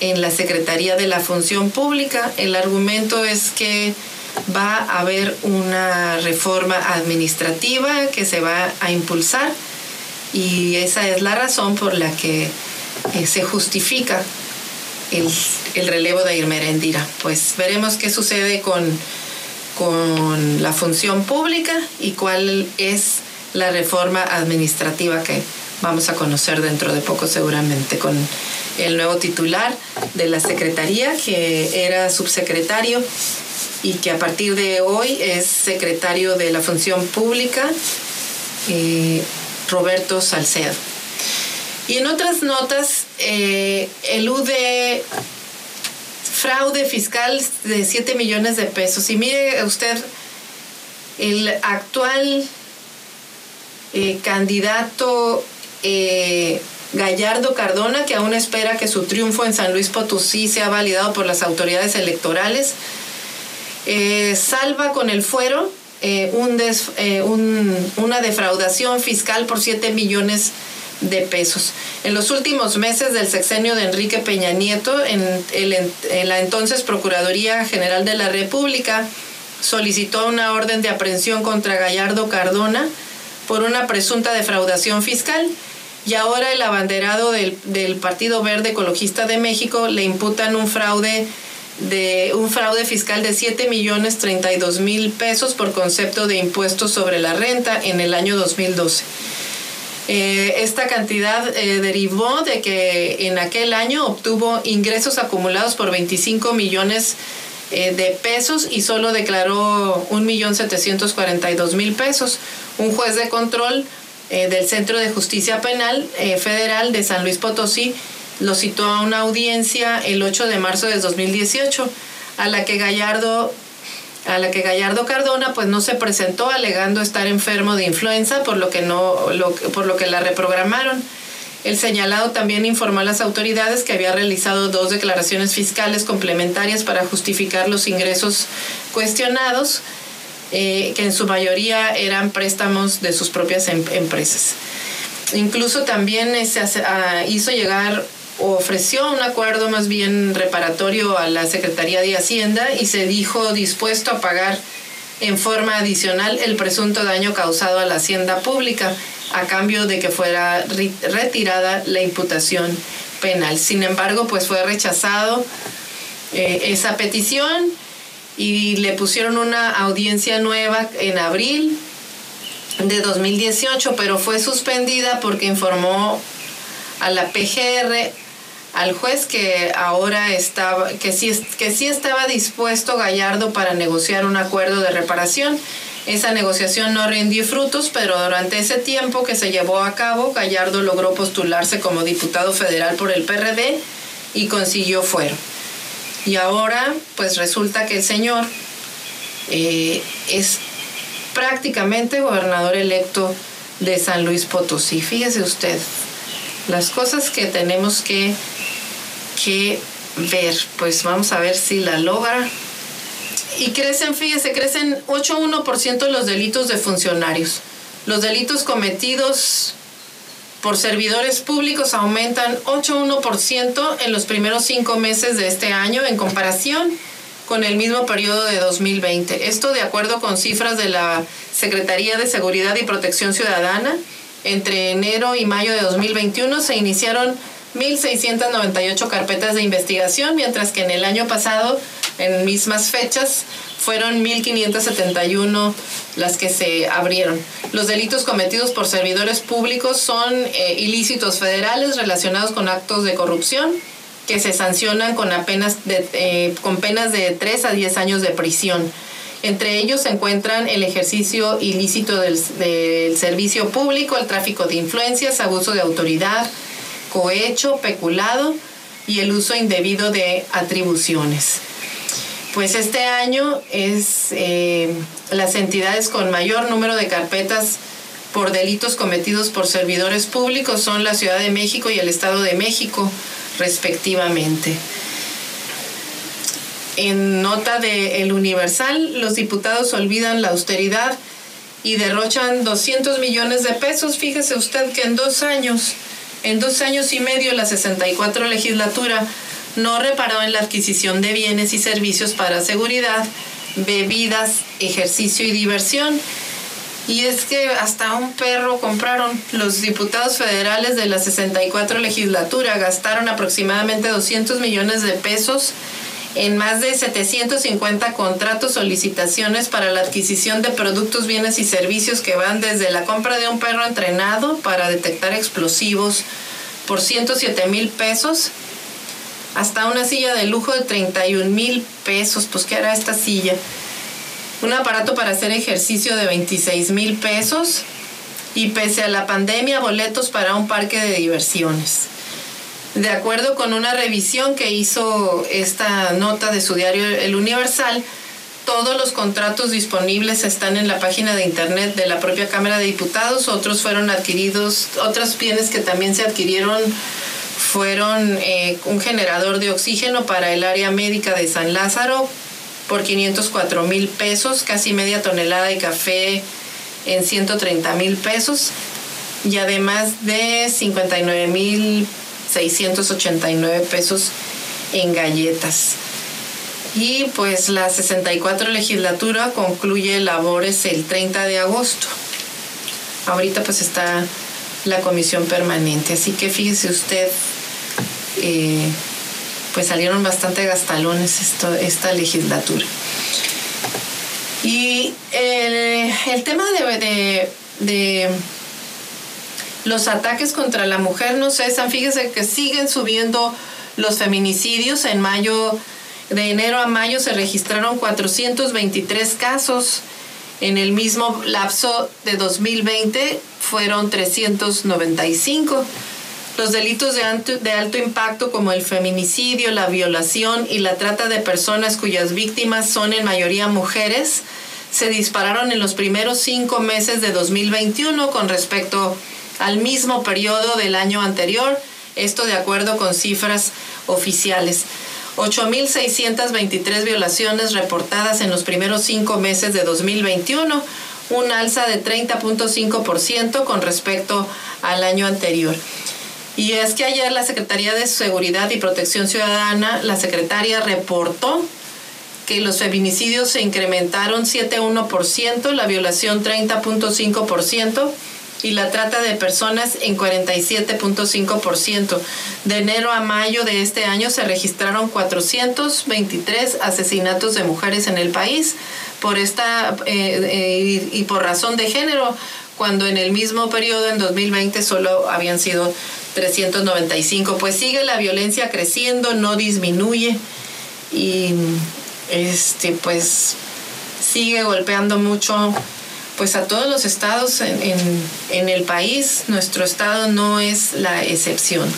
en la Secretaría de la Función Pública. El argumento es que va a haber una reforma administrativa que se va a impulsar y esa es la razón por la que eh, se justifica el, relevo de Irma Erendira. Pues veremos qué sucede con, con la función pública y cuál es la reforma administrativa que vamos a conocer dentro de poco seguramente con el nuevo titular de la Secretaría, que era subsecretario y que a partir de hoy es secretario de la Función Pública, eh, Roberto Salcedo. Y en otras notas, eh, el UD fraude fiscal de 7 millones de pesos. Y mire usted, el actual eh, candidato eh, Gallardo Cardona, que aún espera que su triunfo en San Luis Potosí sea validado por las autoridades electorales, eh, salva con el fuero una defraudación fiscal por 7 millones de pesos. En los últimos meses del sexenio de Enrique Peña Nieto, en la entonces Procuraduría General de la República solicitó una orden de aprehensión contra Gallardo Cardona por una presunta defraudación fiscal y ahora el abanderado del, Partido Verde Ecologista de México le imputan un fraude de un fraude fiscal de 7 millones 32 mil pesos por concepto de impuestos sobre la renta en el año 2012. Eh, esta cantidad eh, derivó de que en aquel año obtuvo ingresos acumulados por 25 millones eh, de pesos y solo declaró 1.742.000 pesos. Un juez de control del Centro de Justicia Penal Federal de San Luis Potosí lo citó a una audiencia el 8 de marzo de 2018, a la que Gallardo a la que Gallardo Cardona pues no se presentó alegando estar enfermo de influenza, por lo que no por lo que la reprogramaron. El señalado también informó a las autoridades que había realizado dos declaraciones fiscales complementarias para justificar los ingresos cuestionados, eh, que en su mayoría eran préstamos de sus propias em-, empresas. Incluso también se ah, hizo llegar ofreció un acuerdo más bien reparatorio a la Secretaría de Hacienda y se dijo dispuesto a pagar en forma adicional el presunto daño causado a la hacienda pública a cambio de que fuera retirada la imputación penal. Sin embargo, pues fue rechazado eh, esa petición y le pusieron una audiencia nueva en abril de 2018, pero fue suspendida porque informó a la PGR al juez que ahora estaba, que sí, que sí estaba dispuesto Gallardo para negociar un acuerdo de reparación. Esa negociación no rindió frutos, pero durante ese tiempo que se llevó a cabo, Gallardo logró postularse como diputado federal por el PRD y consiguió fuero. Y ahora, pues resulta que el señor eh, es prácticamente gobernador electo de San Luis Potosí. Fíjese usted, las cosas que tenemos que que ver. Pues vamos a ver si la logra. Y crecen, fíjese, crecen 8,1% los delitos de funcionarios. Los delitos cometidos por servidores públicos aumentan 8,1% en los primeros cinco meses de este año en comparación con el mismo periodo de 2020. Esto de acuerdo con cifras de la Secretaría de Seguridad y Protección Ciudadana. Entre enero y mayo de 2021 se iniciaron 1.698 carpetas de investigación, mientras que en el año pasado, en mismas fechas, fueron 1.571 las que se abrieron. Los delitos cometidos por servidores públicos son eh, ilícitos federales relacionados con actos de corrupción que se sancionan con, apenas de, eh, con penas de 3 a 10 años de prisión. Entre ellos se encuentran el ejercicio ilícito del, del servicio público, el tráfico de influencias, abuso de autoridad, cohecho, peculado y el uso indebido de atribuciones. Pues este año es eh, las entidades con mayor número de carpetas por delitos cometidos por servidores públicos son la Ciudad de México y el Estado de México, respectivamente. En nota de El Universal, los diputados olvidan la austeridad y derrochan 200 millones de pesos. Fíjese usted que en dos años en dos años y medio, la 64 legislatura no reparó en la adquisición de bienes y servicios para seguridad, bebidas, ejercicio y diversión. Y es que hasta un perro compraron. Los diputados federales de la 64 legislatura gastaron aproximadamente 200 millones de pesos en más de 750 contratos o licitaciones para la adquisición de productos, bienes y servicios que van desde la compra de un perro entrenado para detectar explosivos por 107 mil pesos hasta una silla de lujo de 31 mil pesos. Pues, ¿qué hará esta silla? Un aparato para hacer ejercicio de 26 mil pesos y pese a la pandemia, boletos para un parque de diversiones. De acuerdo con una revisión que hizo esta nota de su diario El Universal, todos los contratos disponibles están en la página de internet de la propia Cámara de Diputados, otros fueron adquiridos, otros bienes que también se adquirieron fueron eh, un generador de oxígeno para el área médica de San Lázaro por 504 mil pesos, casi media tonelada de café en 130 mil pesos y además de 59 mil 689 pesos en galletas. Y pues la 64 legislatura concluye labores el 30 de agosto. Ahorita pues está la comisión permanente, así que fíjese usted, eh, pues salieron bastante gastalones esto, esta legislatura. Y el, tema de, de los ataques contra la mujer no cesan. Fíjese que siguen subiendo los feminicidios. En mayo, de enero a mayo, se registraron 423 casos. En el mismo lapso de 2020 fueron 395. Los delitos de alto, impacto como el feminicidio, la violación y la trata de personas cuyas víctimas son en mayoría mujeres se dispararon en los primeros cinco meses de 2021 con respecto al mismo periodo del año anterior, esto de acuerdo con cifras oficiales. 8.623 violaciones reportadas en los primeros cinco meses de 2021, un alza de 30.5% con respecto al año anterior. Y es que ayer la Secretaría de Seguridad y Protección Ciudadana, la secretaria reportó que los feminicidios se incrementaron 7.1%, la violación 30.5%, y la trata de personas en 47.5%. De enero a mayo de este año se registraron 423 asesinatos de mujeres en el país por esta eh, eh, y por razón de género, cuando en el mismo periodo en 2020 solo habían sido 395. Pues sigue la violencia creciendo, no disminuye y este pues sigue golpeando mucho pues a todos los estados en, el país, nuestro estado no es la excepción.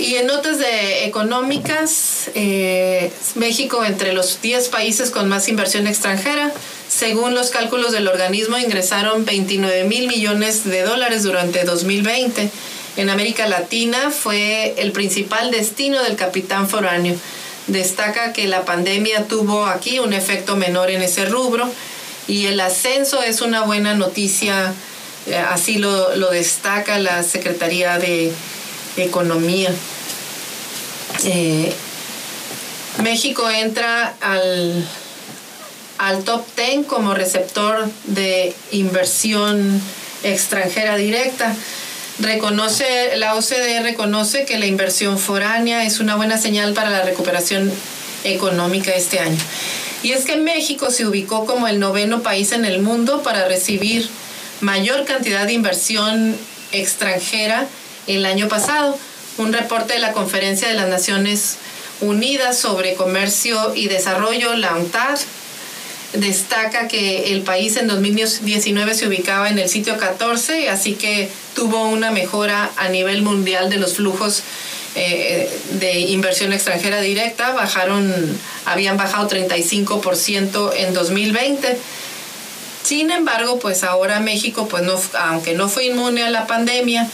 Y en notas de económicas, eh, México entre los 10 países con más inversión extranjera, según los cálculos del organismo, ingresaron 29 mil millones de dólares durante 2020. En América Latina fue el principal destino del capitán foráneo. Destaca que la pandemia tuvo aquí un efecto menor en ese rubro y el ascenso es una buena noticia, eh, así lo, destaca la Secretaría de Economía. Eh, México entra al, al top 10 como receptor de inversión extranjera directa. Reconoce, la OCDE reconoce que la inversión foránea es una buena señal para la recuperación económica este año. Y es que México se ubicó como el noveno país en el mundo para recibir mayor cantidad de inversión extranjera el año pasado. Un reporte de la Conferencia de las Naciones Unidas sobre Comercio y Desarrollo, la UNTAD, destaca que el país en 2019 se ubicaba en el sitio 14, así que tuvo una mejora a nivel mundial de los flujos eh, de inversión extranjera directa bajaron, habían bajado 35% en 2020. Sin embargo, pues ahora México, pues aunque no fue inmune a la pandemia,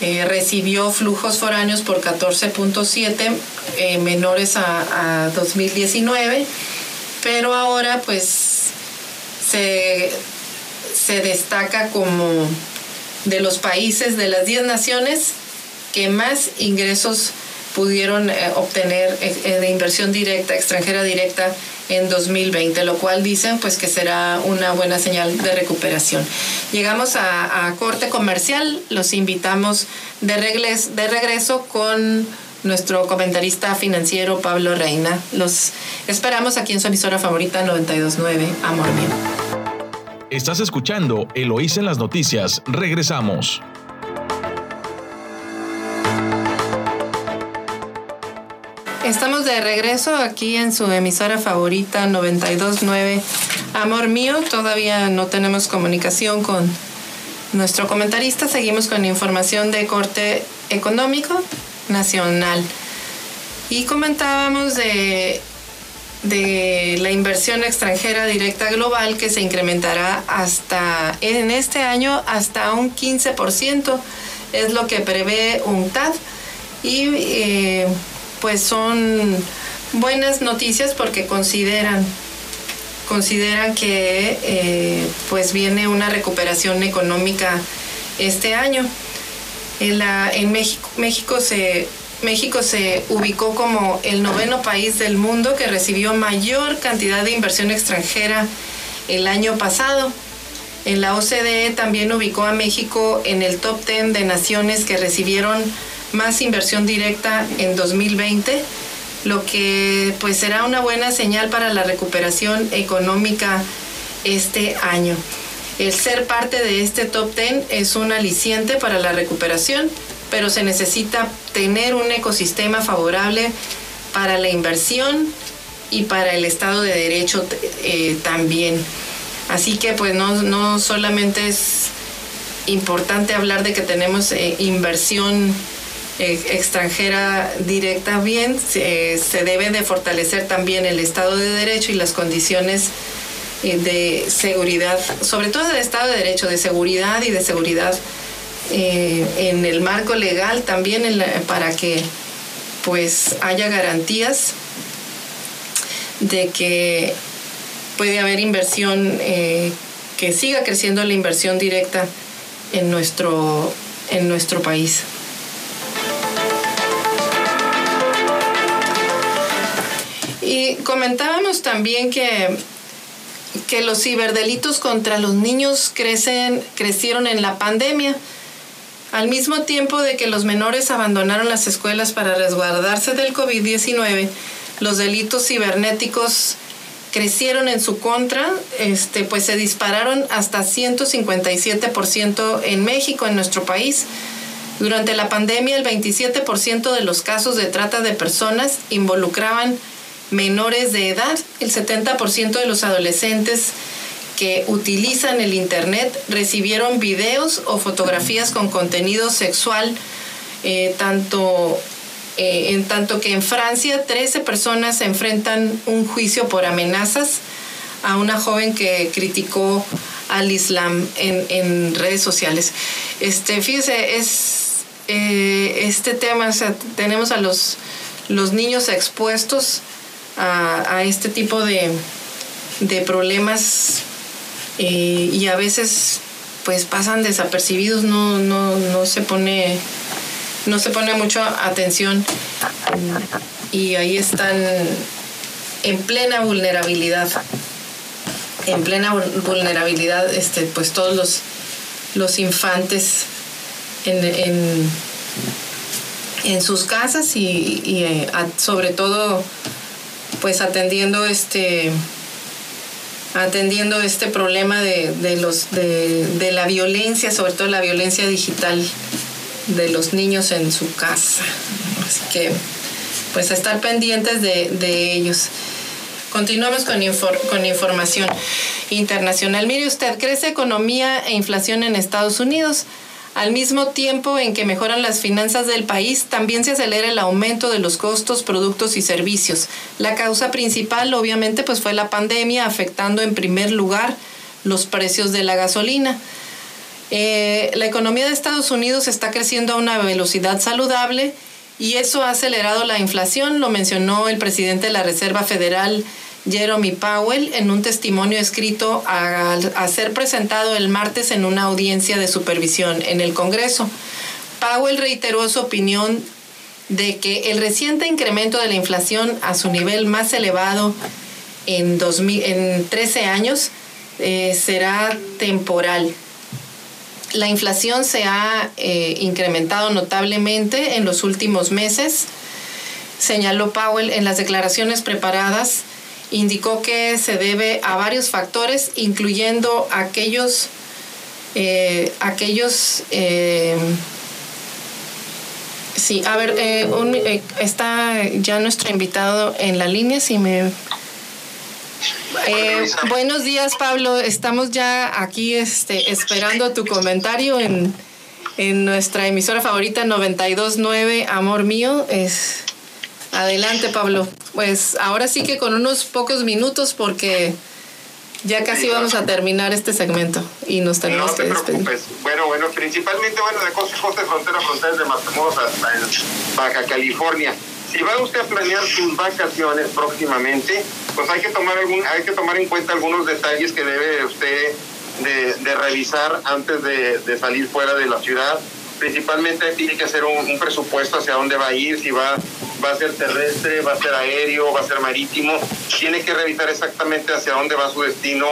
eh, recibió flujos foráneos por 14.7 eh, menores a, a 2019, pero ahora pues se, se destaca como de los países de las 10 naciones que más ingresos pudieron eh, obtener de inversión directa, extranjera directa en 2020, lo cual dicen pues que será una buena señal de recuperación. Llegamos a, corte comercial, los invitamos de, regreso, de regreso con nuestro comentarista financiero Pablo Reina. Los esperamos aquí en su emisora favorita 929, Amor Mío. Estás escuchando Eloísa en las noticias. Regresamos. Estamos de regreso aquí en su emisora favorita 929 Amor Mío. Todavía no tenemos comunicación con nuestro comentarista. Seguimos con información de corte económico nacional. Y comentábamos de, de la inversión extranjera directa global que se incrementará hasta en este año hasta un 15%, es lo que prevé UNCTAD. Y eh, pues son buenas noticias porque consideran consideran que eh, pues viene una recuperación económica este año. En, la, en México, México, se, México se ubicó como el noveno país del mundo que recibió mayor cantidad de inversión extranjera el año pasado. En la OCDE también ubicó a México en el top 10 de naciones que recibieron más inversión directa en 2020 lo que pues será una buena señal para la recuperación económica este año. El ser parte de este top 10 es un aliciente para la recuperación, pero se necesita tener un ecosistema favorable para la inversión y para el Estado de Derecho eh, también. Así que pues no, solamente es importante hablar de que tenemos eh, inversión eh, extranjera directa bien, se, debe de fortalecer también el Estado de Derecho y las condiciones eh, de seguridad, sobre todo del Estado de Derecho, de seguridad y de seguridad eh, en el marco legal también para que pues haya garantías de que puede haber inversión, que siga creciendo la inversión directa en nuestro, en nuestro país. Comentábamos también que, que los ciberdelitos contra los niños crecen, crecieron en la pandemia. Al mismo tiempo de que los menores abandonaron las escuelas para resguardarse del COVID-19, los delitos cibernéticos crecieron en su contra, este, pues se dispararon hasta 157% en México, en nuestro país. Durante la pandemia, el 27% de los casos de trata de personas involucraban menores de edad. El 70% de los adolescentes que utilizan el Internet recibieron videos o fotografías con contenido sexual, eh, tanto, eh, en tanto que en Francia 13 personas enfrentan un juicio por amenazas a una joven que criticó al Islam en, redes sociales. Este, fíjese, es eh, este tema, tenemos a los, los niños expuestos a, este tipo de, problemas eh, y a veces pues pasan desapercibidos, no, no, se pone no se pone mucha atención. Y ahí están en plena vulnerabilidad en plena vulnerabilidad este pues todos los los infantes en, en, sus casas y, eh, sobre todo pues atendiendo este atendiendo este problema de, los de, la violencia, sobre todo la violencia digital de los niños en su casa. Así que pues estar pendientes de, ellos. Continuamos con, con información internacional. Mire usted, crece economía e inflación en Estados Unidos. Al mismo tiempo en que mejoran las finanzas del país, también se acelera el aumento de los costos, productos y servicios. La causa principal, obviamente, pues fue la pandemia, afectando en primer lugar los precios de la gasolina. Eh, la economía de Estados Unidos está creciendo a una velocidad saludable y eso ha acelerado la inflación, lo mencionó el presidente de la Reserva Federal, Jeremy Powell en un testimonio escrito a, ser presentado el martes en una audiencia de supervisión en el Congreso. Powell reiteró su opinión de que el reciente incremento de la inflación a su nivel más elevado en, 2000, en 13 años eh, será temporal. La inflación se ha eh, incrementado notablemente en los últimos meses, señaló Powell en las declaraciones preparadas indicó que se debe a varios factores, incluyendo aquellos, eh, aquellos eh, sí, a ver, eh, está ya nuestro invitado en la línea, si me... buenos días, Pablo. Estamos ya aquí este, esperando tu comentario en, en nuestra emisora favorita 929 Amor Mío. Es adelante, Pablo. Pues ahora sí que con unos pocos minutos porque ya casi vamos a terminar este segmento y nos tenemos no te Preocupes. Bueno, bueno, principalmente bueno de costa costa frontera frontera de Matamoros hasta en Baja California. Si va usted a planear sus vacaciones próximamente, pues hay que tomar algún, hay que tomar en cuenta algunos detalles que debe usted de, revisar antes de, salir fuera de la ciudad. Principalmente tiene que hacer un, presupuesto hacia dónde va a ir, si va, va a ser terrestre, va a ser aéreo, va a ser marítimo. Tiene que revisar exactamente hacia dónde va su destino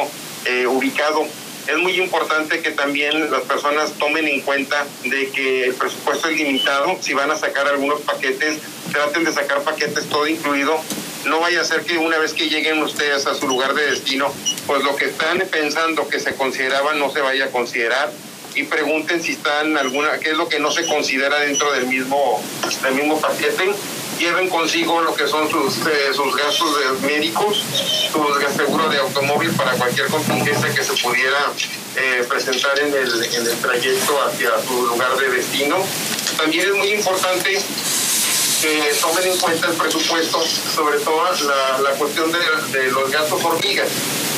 eh, ubicado. Es muy importante que también las personas tomen en cuenta de que el presupuesto es limitado. Si van a sacar algunos paquetes, traten de sacar paquetes todo incluido no vaya a ser que una vez que lleguen ustedes a su lugar de destino, pues lo que están pensando que se consideraba no se vaya a considerar y pregunten si están alguna, qué es lo que no se considera dentro del mismo, del mismo paquete. Lleven consigo lo que son sus, eh, sus gastos médicos, su seguro de automóvil para cualquier contingencia que se pudiera eh, presentar en el, en el trayecto hacia su lugar de destino. También es muy importante que tomen en cuenta el presupuesto, sobre todo la, la cuestión de, los gastos hormigas.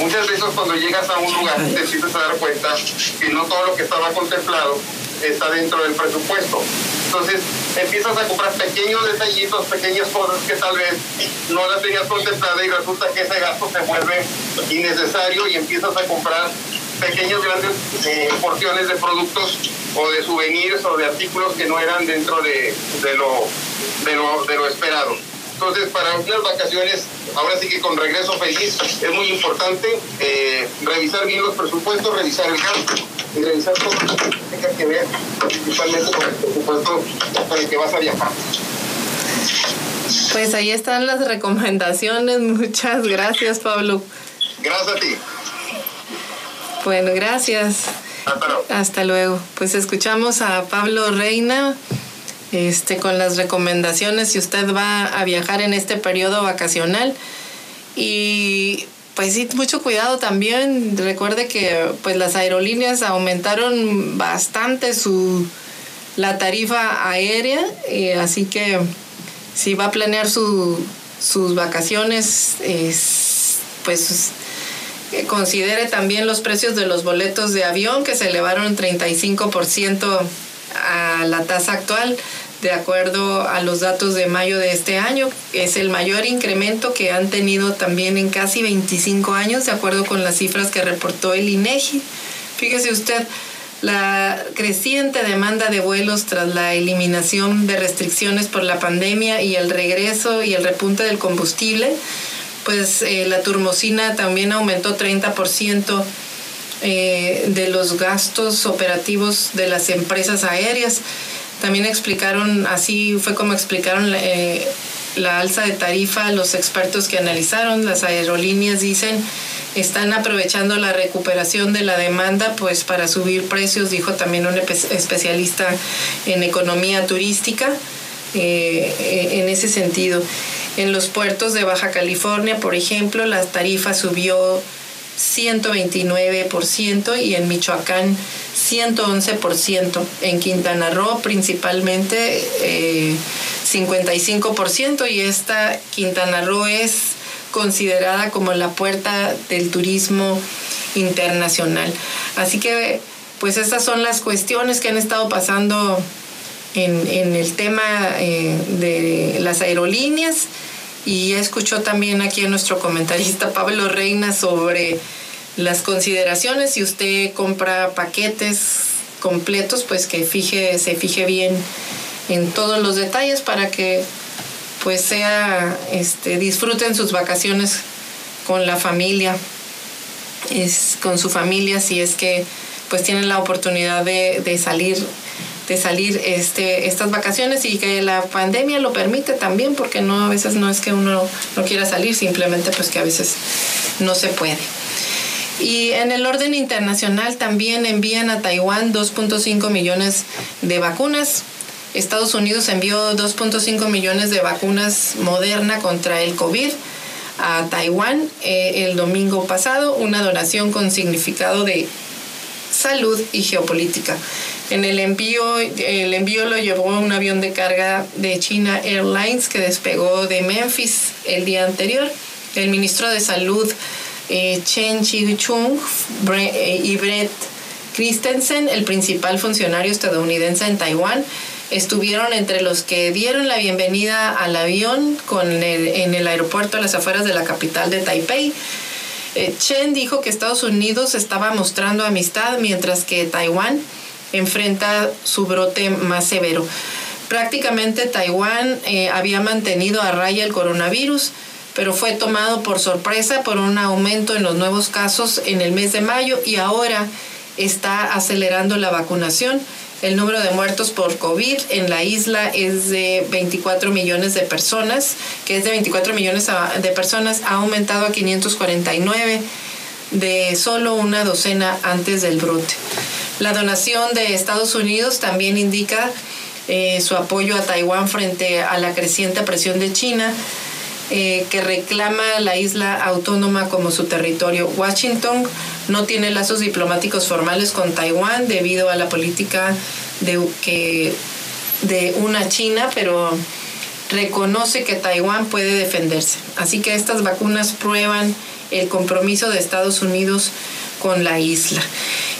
Muchas veces cuando llegas a un lugar te empiezas a dar cuenta que no todo lo que estaba contemplado está dentro del presupuesto. Entonces empiezas a comprar pequeños detallitos, pequeñas cosas que tal vez no las tenías contempladas y resulta que ese gasto se vuelve innecesario y empiezas a comprar pequeñas grandes eh, porciones de productos o de souvenirs o de artículos que no eran dentro de, de, lo, de, lo, de lo esperado. Entonces, para unas vacaciones, ahora sí que con regreso feliz, es muy importante eh, revisar bien los presupuestos, revisar el gasto y revisar todo lo que tenga que ver principalmente con el presupuesto con el que vas a viajar. Pues ahí están las recomendaciones. *laughs* Muchas gracias, Pablo. Gracias a ti. Bueno, gracias. Hasta luego. Hasta luego. Pues escuchamos a Pablo Reina este, con las recomendaciones si usted va a viajar en este periodo vacacional. Y pues sí, mucho cuidado también. Recuerde que pues las aerolíneas aumentaron bastante su la tarifa aérea, y así que si va a planear su, sus vacaciones, es, pues considere también los precios de los boletos de avión que se elevaron 35% a la tasa actual de acuerdo a los datos de mayo de este año. Es el mayor incremento que han tenido también en casi 25 años, de acuerdo con las cifras que reportó el INEGI. Fíjese usted, la creciente demanda de vuelos tras la eliminación de restricciones por la pandemia y el regreso y el repunte del combustible pues eh, la turmocina también aumentó 30% eh, de los gastos operativos de las empresas aéreas. También explicaron, así fue como explicaron eh, la alza de tarifa los expertos que analizaron. Las aerolíneas dicen están aprovechando la recuperación de la demanda pues para subir precios, dijo también un especialista en economía turística en ese sentido. En los puertos de Baja California, por ejemplo, la tarifa subió 129% y en Michoacán 111%. En Quintana Roo principalmente 55% eh, y esta Quintana Roo es considerada como la puerta del turismo internacional. Así que pues estas son las cuestiones que han estado pasando en, el tema eh, de las aerolíneas y escuchó también aquí a nuestro comentarista *laughs* Pablo Reina sobre las consideraciones. Si usted compra paquetes completos, pues que fije, se fije bien en todos los detalles para que pues sea, este, disfruten sus vacaciones con la familia, es, con su familia, si es que pues tienen la oportunidad de, de salir de salir este, estas vacaciones y que la pandemia lo permite también, porque no a veces no es que uno no quiera salir, simplemente pues que a veces no se puede. Y en el orden internacional también envían a Taiwán 2.5 millones de vacunas. Estados Unidos envió 2.5 millones de vacunas Moderna contra el COVID a Taiwán eh, el domingo pasado, una donación con significado de salud y geopolítica. En el envío, el envío lo llevó un avión de carga de China Airlines que despegó de Memphis el día anterior. El ministro de Salud eh, Chen Chi-chung eh, y Brett Christensen, el principal funcionario estadounidense en Taiwán, estuvieron entre los que dieron la bienvenida al avión con en el aeropuerto a las afueras de la capital de Taipei. Eh, Chen dijo que Estados Unidos estaba mostrando amistad mientras que Taiwán enfrenta su brote más severo. Prácticamente Taiwán eh, había mantenido a raya el coronavirus, pero fue tomado por sorpresa por un aumento en los nuevos casos en el mes de mayo y ahora está acelerando la vacunación. El número de muertos por COVID en la isla es de 24 millones de personas, que es de 24 millones de personas, ha aumentado a 549 de solo una docena antes del brote. La donación de Estados Unidos también indica eh, su apoyo a Taiwán frente a la creciente presión de China eh, que reclama la isla autónoma como su territorio. Washington no tiene lazos diplomáticos formales con Taiwán debido a la política de, que, de una China, pero reconoce que Taiwán puede defenderse. Así que estas vacunas prueban el compromiso de Estados Unidos con la isla.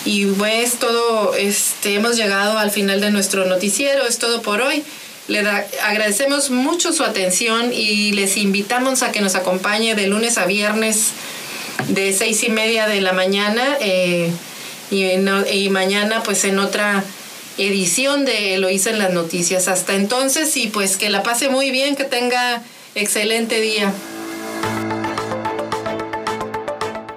Y pues todo, este, hemos llegado al final de nuestro noticiero, es todo por hoy. Le agradecemos mucho su atención y les invitamos a que nos acompañe de lunes a viernes de seis y media de la mañana eh, y, y, mañana pues en otra edición de Lo hice en las noticias. Hasta entonces y pues que la pase muy bien, que tenga excelente día.